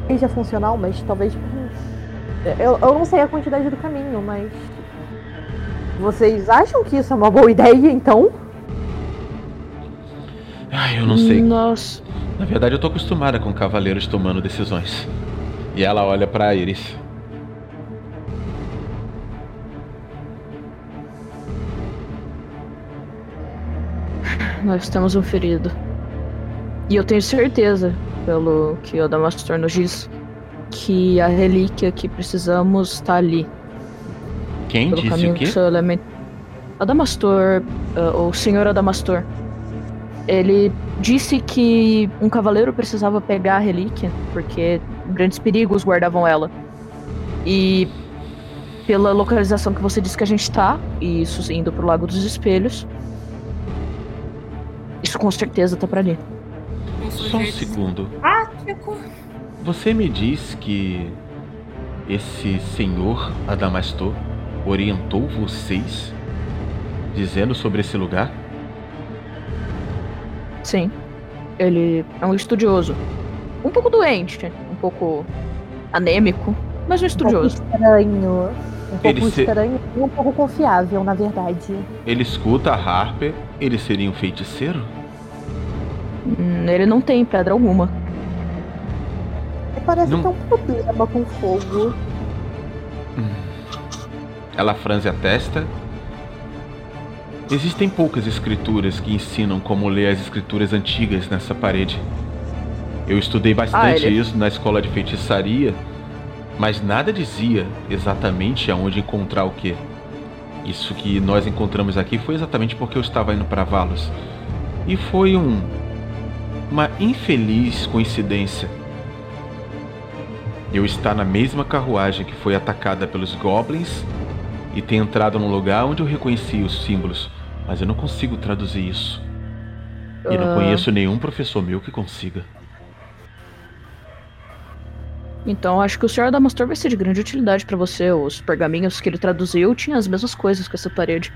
seja funcional, mas talvez. Eu, eu não sei a quantidade do caminho, mas. Vocês acham que isso é uma boa ideia, então? Ai, eu não sei. Nossa. Na verdade, eu tô acostumada com cavaleiros tomando decisões. E ela olha para Iris. Nós temos um ferido. E eu tenho certeza pelo que o Damastor nos diz, que a relíquia que precisamos está ali. Quem Pelo disse caminho o quê? do seu elemento. Adamastor, ah, o senhor Adamastor. Ele disse que um cavaleiro precisava pegar a relíquia, porque grandes perigos guardavam ela. E pela localização que você disse que a gente tá, e isso indo pro Lago dos Espelhos, isso com certeza tá pra ali. Só um sujeito segundo. simpático. Você me diz que esse senhor Adamastor orientou vocês dizendo sobre esse lugar? Sim. Ele é um estudioso. Um pouco doente, um pouco anêmico, mas um Um pouco estudioso. estranho. Um pouco Ele se- estranho e um pouco confiável, na verdade. Ele escuta a Harper, ele seria um feiticeiro? Hum, Ele não tem pedra alguma. Parece Não- ter um problema com fogo. Ela franze a testa. Existem poucas escrituras que ensinam como ler as escrituras antigas nessa parede. Eu estudei bastante Ah, ele- isso na escola de feitiçaria, mas nada dizia exatamente aonde encontrar o que. Isso que nós encontramos aqui foi exatamente porque eu estava indo para Valos. E foi um uma infeliz coincidência. Eu estar na mesma carruagem que foi atacada pelos goblins e ter entrado num lugar onde eu reconheci os símbolos, mas eu não consigo traduzir isso. E não Ah. conheço nenhum professor meu que consiga. Então acho que o senhor Adamastor vai ser de grande utilidade pra você. Os pergaminhos que ele traduziu tinham as mesmas coisas que essa parede.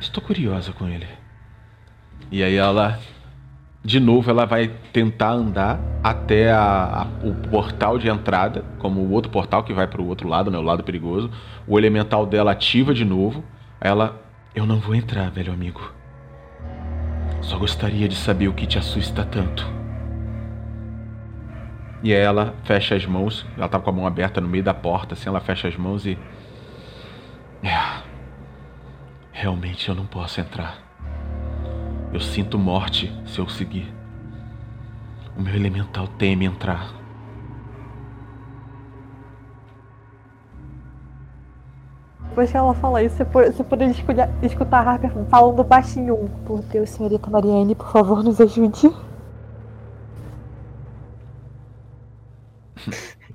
Estou curiosa com ele. E aí ela, de novo, ela vai tentar andar até a- a- o portal de entrada, como o outro portal que vai para o outro lado, né, o lado perigoso. O elemental dela ativa de novo. Ela, eu não vou entrar, velho amigo. Só gostaria de saber o que te assusta tanto. E aí ela fecha as mãos, ela tá com a mão aberta no meio da porta, assim, ela fecha as mãos e. É. Realmente eu não posso entrar. Eu sinto morte se eu seguir. O meu elemental teme entrar. Depois que ela fala isso, você po- você poderia escolher- escutar a Harper falando baixinho. Por Deus, senhorita Mariane, por favor, nos ajude.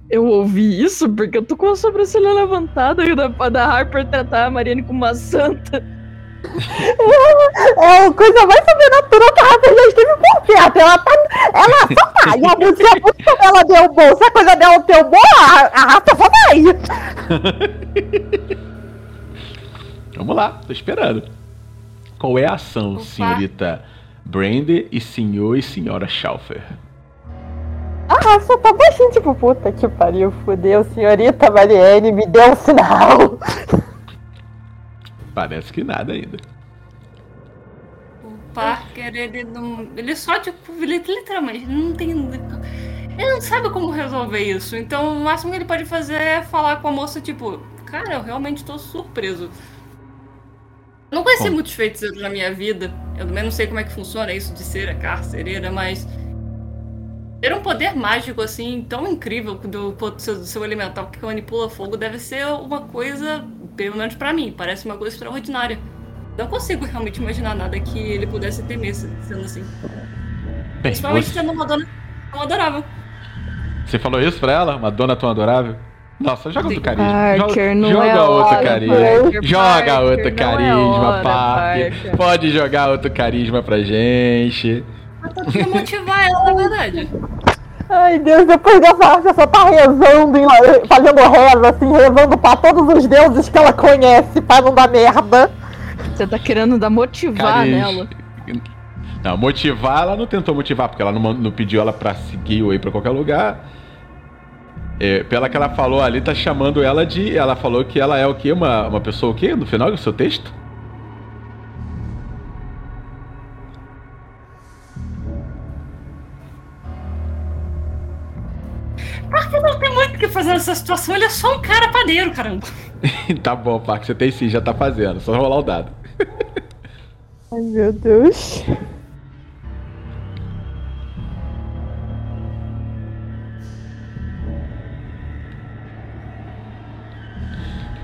Eu ouvi isso porque eu tô com a sobrancelha levantada e da, da Harper tratar a Mariane como uma santa. É a coisa mais sobrenatural que a Harper já esteve por perto. Ela tá. Ela só vai. E a música, a música dela deu bom. Se a coisa dela deu bom, a, a Harper só vai. Vamos lá, tô esperando. Qual é a ação, Opa. senhorita Brandy e senhor e senhora Schaufer? Ah, só tá baixinho, tipo, puta que pariu, fudeu, senhorita Mariane, me deu um sinal. Parece que nada ainda. O Parker, ele não. Ele só, tipo, ele literalmente não tem. Ele não sabe como resolver isso. Então o máximo que ele pode fazer é falar com a moça, tipo, cara, eu realmente tô surpreso. Não conheci muitos feiticeiros na minha vida. Eu também não sei como é que funciona isso de ser a carcereira, mas. Ter um poder mágico assim, tão incrível do, do seu, do seu elemental que manipula fogo deve ser uma coisa, pelo menos pra mim, parece uma coisa extraordinária. Não consigo realmente imaginar nada que ele pudesse temer se- sendo assim. Bem, Principalmente você, sendo uma dona tão adorável. você falou isso pra ela? Uma dona tão adorável? Nossa, joga outro carisma. Parker, joga não joga é outro hora, carisma. Parker, joga Parker, outro é carisma, hora, Parker. Parker. Pode jogar outro carisma pra gente. Eu tô motivar ela, na verdade. Ai, Deus, depois dessa Harper só tá rezando, fazendo reza, assim, rezando pra todos os deuses que ela conhece, pra não dar merda. Você tá querendo dar motivar nela. Não, motivar, ela não tentou motivar, porque ela não, não pediu ela pra seguir ou ir pra qualquer lugar. É, pela que ela falou ali, tá chamando ela de. Ela falou que ela é o quê? Uma, uma pessoa o quê? No final do seu texto? Ah, Marco não tem muito o que fazer nessa situação, ele é só um cara padeiro, caramba. tá bom, Marco, você tem sim, já tá fazendo. Só rolar o dado. Ai, meu Deus.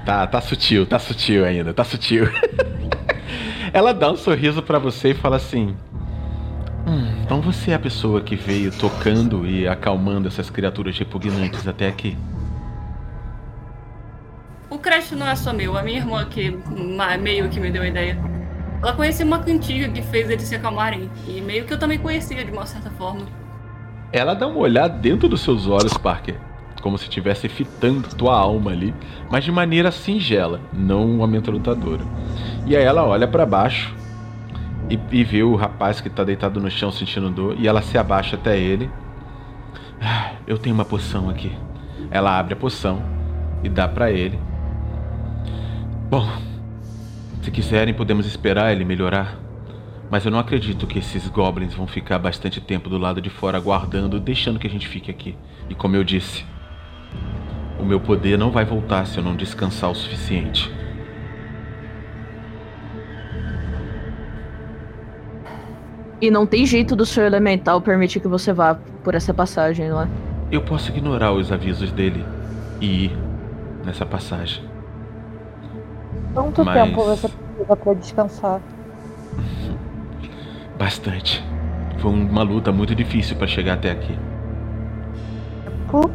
Tá, tá sutil, tá sutil ainda, tá sutil. Ela dá um sorriso para você e fala assim: Hum, então você é a pessoa que veio tocando e acalmando essas criaturas repugnantes até aqui. O crédito não é só meu, a minha irmã que meio que me deu a ideia. Ela conhecia uma cantiga que fez eles se acalmarem. E meio que eu também conhecia de uma certa forma. Ela dá uma olhada dentro dos seus olhos, Parker. Como se estivesse fitando tua alma ali, mas de maneira singela, não amedrontadora. E aí ela olha para baixo e, e, vê o rapaz que tá deitado no chão sentindo dor, e ela se abaixa até ele. Ah, eu tenho uma poção aqui. Ela abre a poção e dá para ele. Bom, se quiserem, podemos esperar ele melhorar. Mas eu não acredito que esses goblins vão ficar bastante tempo do lado de fora aguardando, deixando que a gente fique aqui. E como eu disse, o meu poder não vai voltar se eu não descansar o suficiente. E não tem jeito do seu elemental permitir que você vá por essa passagem, não é? Eu posso ignorar os avisos dele e ir nessa passagem. Quanto Mas... tempo você precisa para descansar? Bastante. Foi uma luta muito difícil para chegar até aqui. Por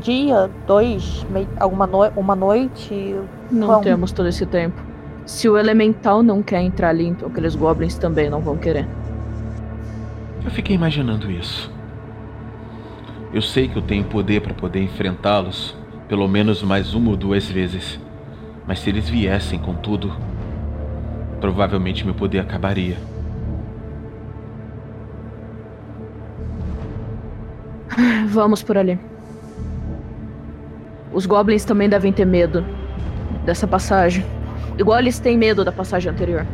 dia, dois, alguma no... uma noite? Não temos todo esse tempo. Se o elemental não quer entrar ali, então aqueles goblins também não vão querer. Eu fiquei imaginando isso. Eu sei que eu tenho poder para poder enfrentá-los, pelo menos mais uma ou duas vezes. Mas se eles viessem com tudo, provavelmente meu poder acabaria. Vamos por ali. Os goblins também devem ter medo dessa passagem. Igual eles têm medo da passagem anterior.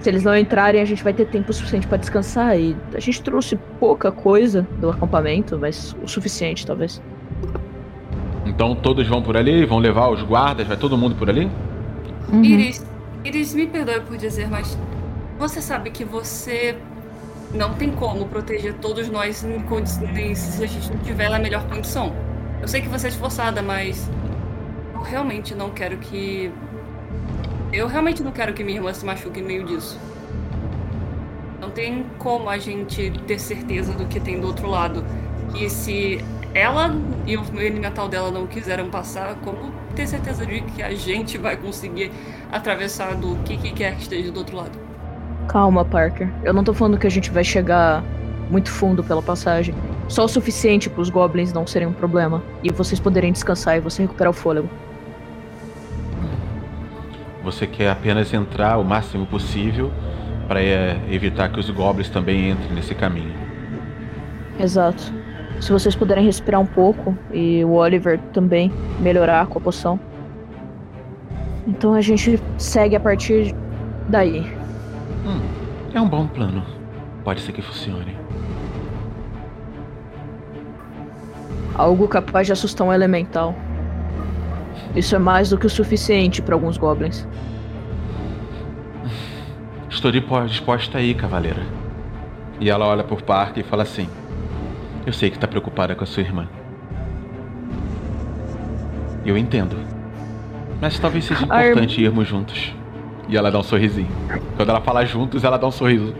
Se eles não entrarem, a gente vai ter tempo suficiente para descansar. E a gente trouxe pouca coisa do acampamento, mas o suficiente, talvez. Então todos vão por ali, vão levar os guardas, vai todo mundo por ali? Uhum. Iris, Iris, me perdoe por dizer, mas você sabe que você não tem como proteger todos nós se a gente não tiver na melhor condição. Eu sei que você é esforçada, mas eu realmente não quero que. Eu realmente não quero que minha irmã se machuque no meio disso. Não tem como a gente ter certeza do que tem do outro lado. E se ela e o elemental dela não quiseram passar, como ter certeza de que a gente vai conseguir atravessar do que, que quer que esteja do outro lado? Calma, Parker. Eu não tô falando que a gente vai chegar muito fundo pela passagem. Só o suficiente para os goblins não serem um problema. E vocês poderem descansar e você recuperar o fôlego. Você quer apenas entrar o máximo possível para é, evitar que os goblins também entrem nesse caminho. Exato. Se vocês puderem respirar um pouco e o Oliver também melhorar com a poção. Então a gente segue a partir daí. Hum, é um bom plano. Pode ser que funcione. Algo capaz de assustar um elemental. Isso é mais do que o suficiente para alguns goblins. Estou disposta aí, cavaleira. E ela olha por Park e fala assim: eu sei que está preocupada com a sua irmã. Eu entendo. Mas talvez seja importante irm... irmos juntos. E ela dá um sorrisinho. Quando ela fala juntos, ela dá um sorriso.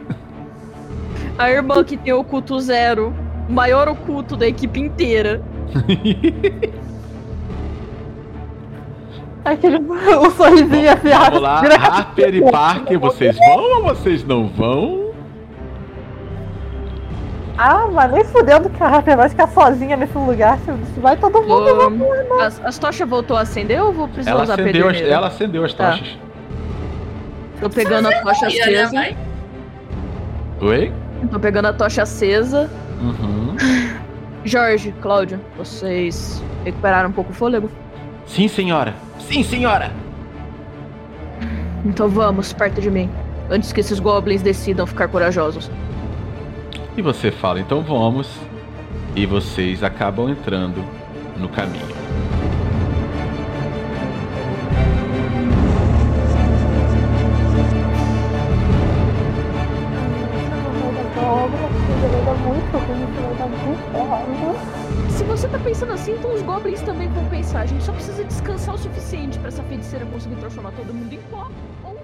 A irmã que tem o culto zero. O maior oculto da equipe inteira. Aquele o sorrisinho afiado. Vamos lá, Harper e Parker, vocês vão ou vocês não vão? Ah, mas nem fudendo que a Rafa vai ficar sozinha nesse lugar. Se vai todo mundo. Um, as, as tochas voltou a acender ou vou precisar ela usar acendeu as, Ela acendeu as tá. tochas. Tá. Tô pegando a tocha acesa. Né, Oi? Tô pegando a tocha acesa. Uhum. Jorge, Cláudio, vocês recuperaram um pouco o fôlego? Sim, senhora. Sim, senhora. Então vamos, perto de mim. Antes que esses goblins decidam ficar corajosos. E você fala, então vamos. E vocês acabam entrando no caminho. Goblins também vão pensar. A gente só precisa descansar o suficiente pra essa feiticeira conseguir transformar todo mundo em pó. Ou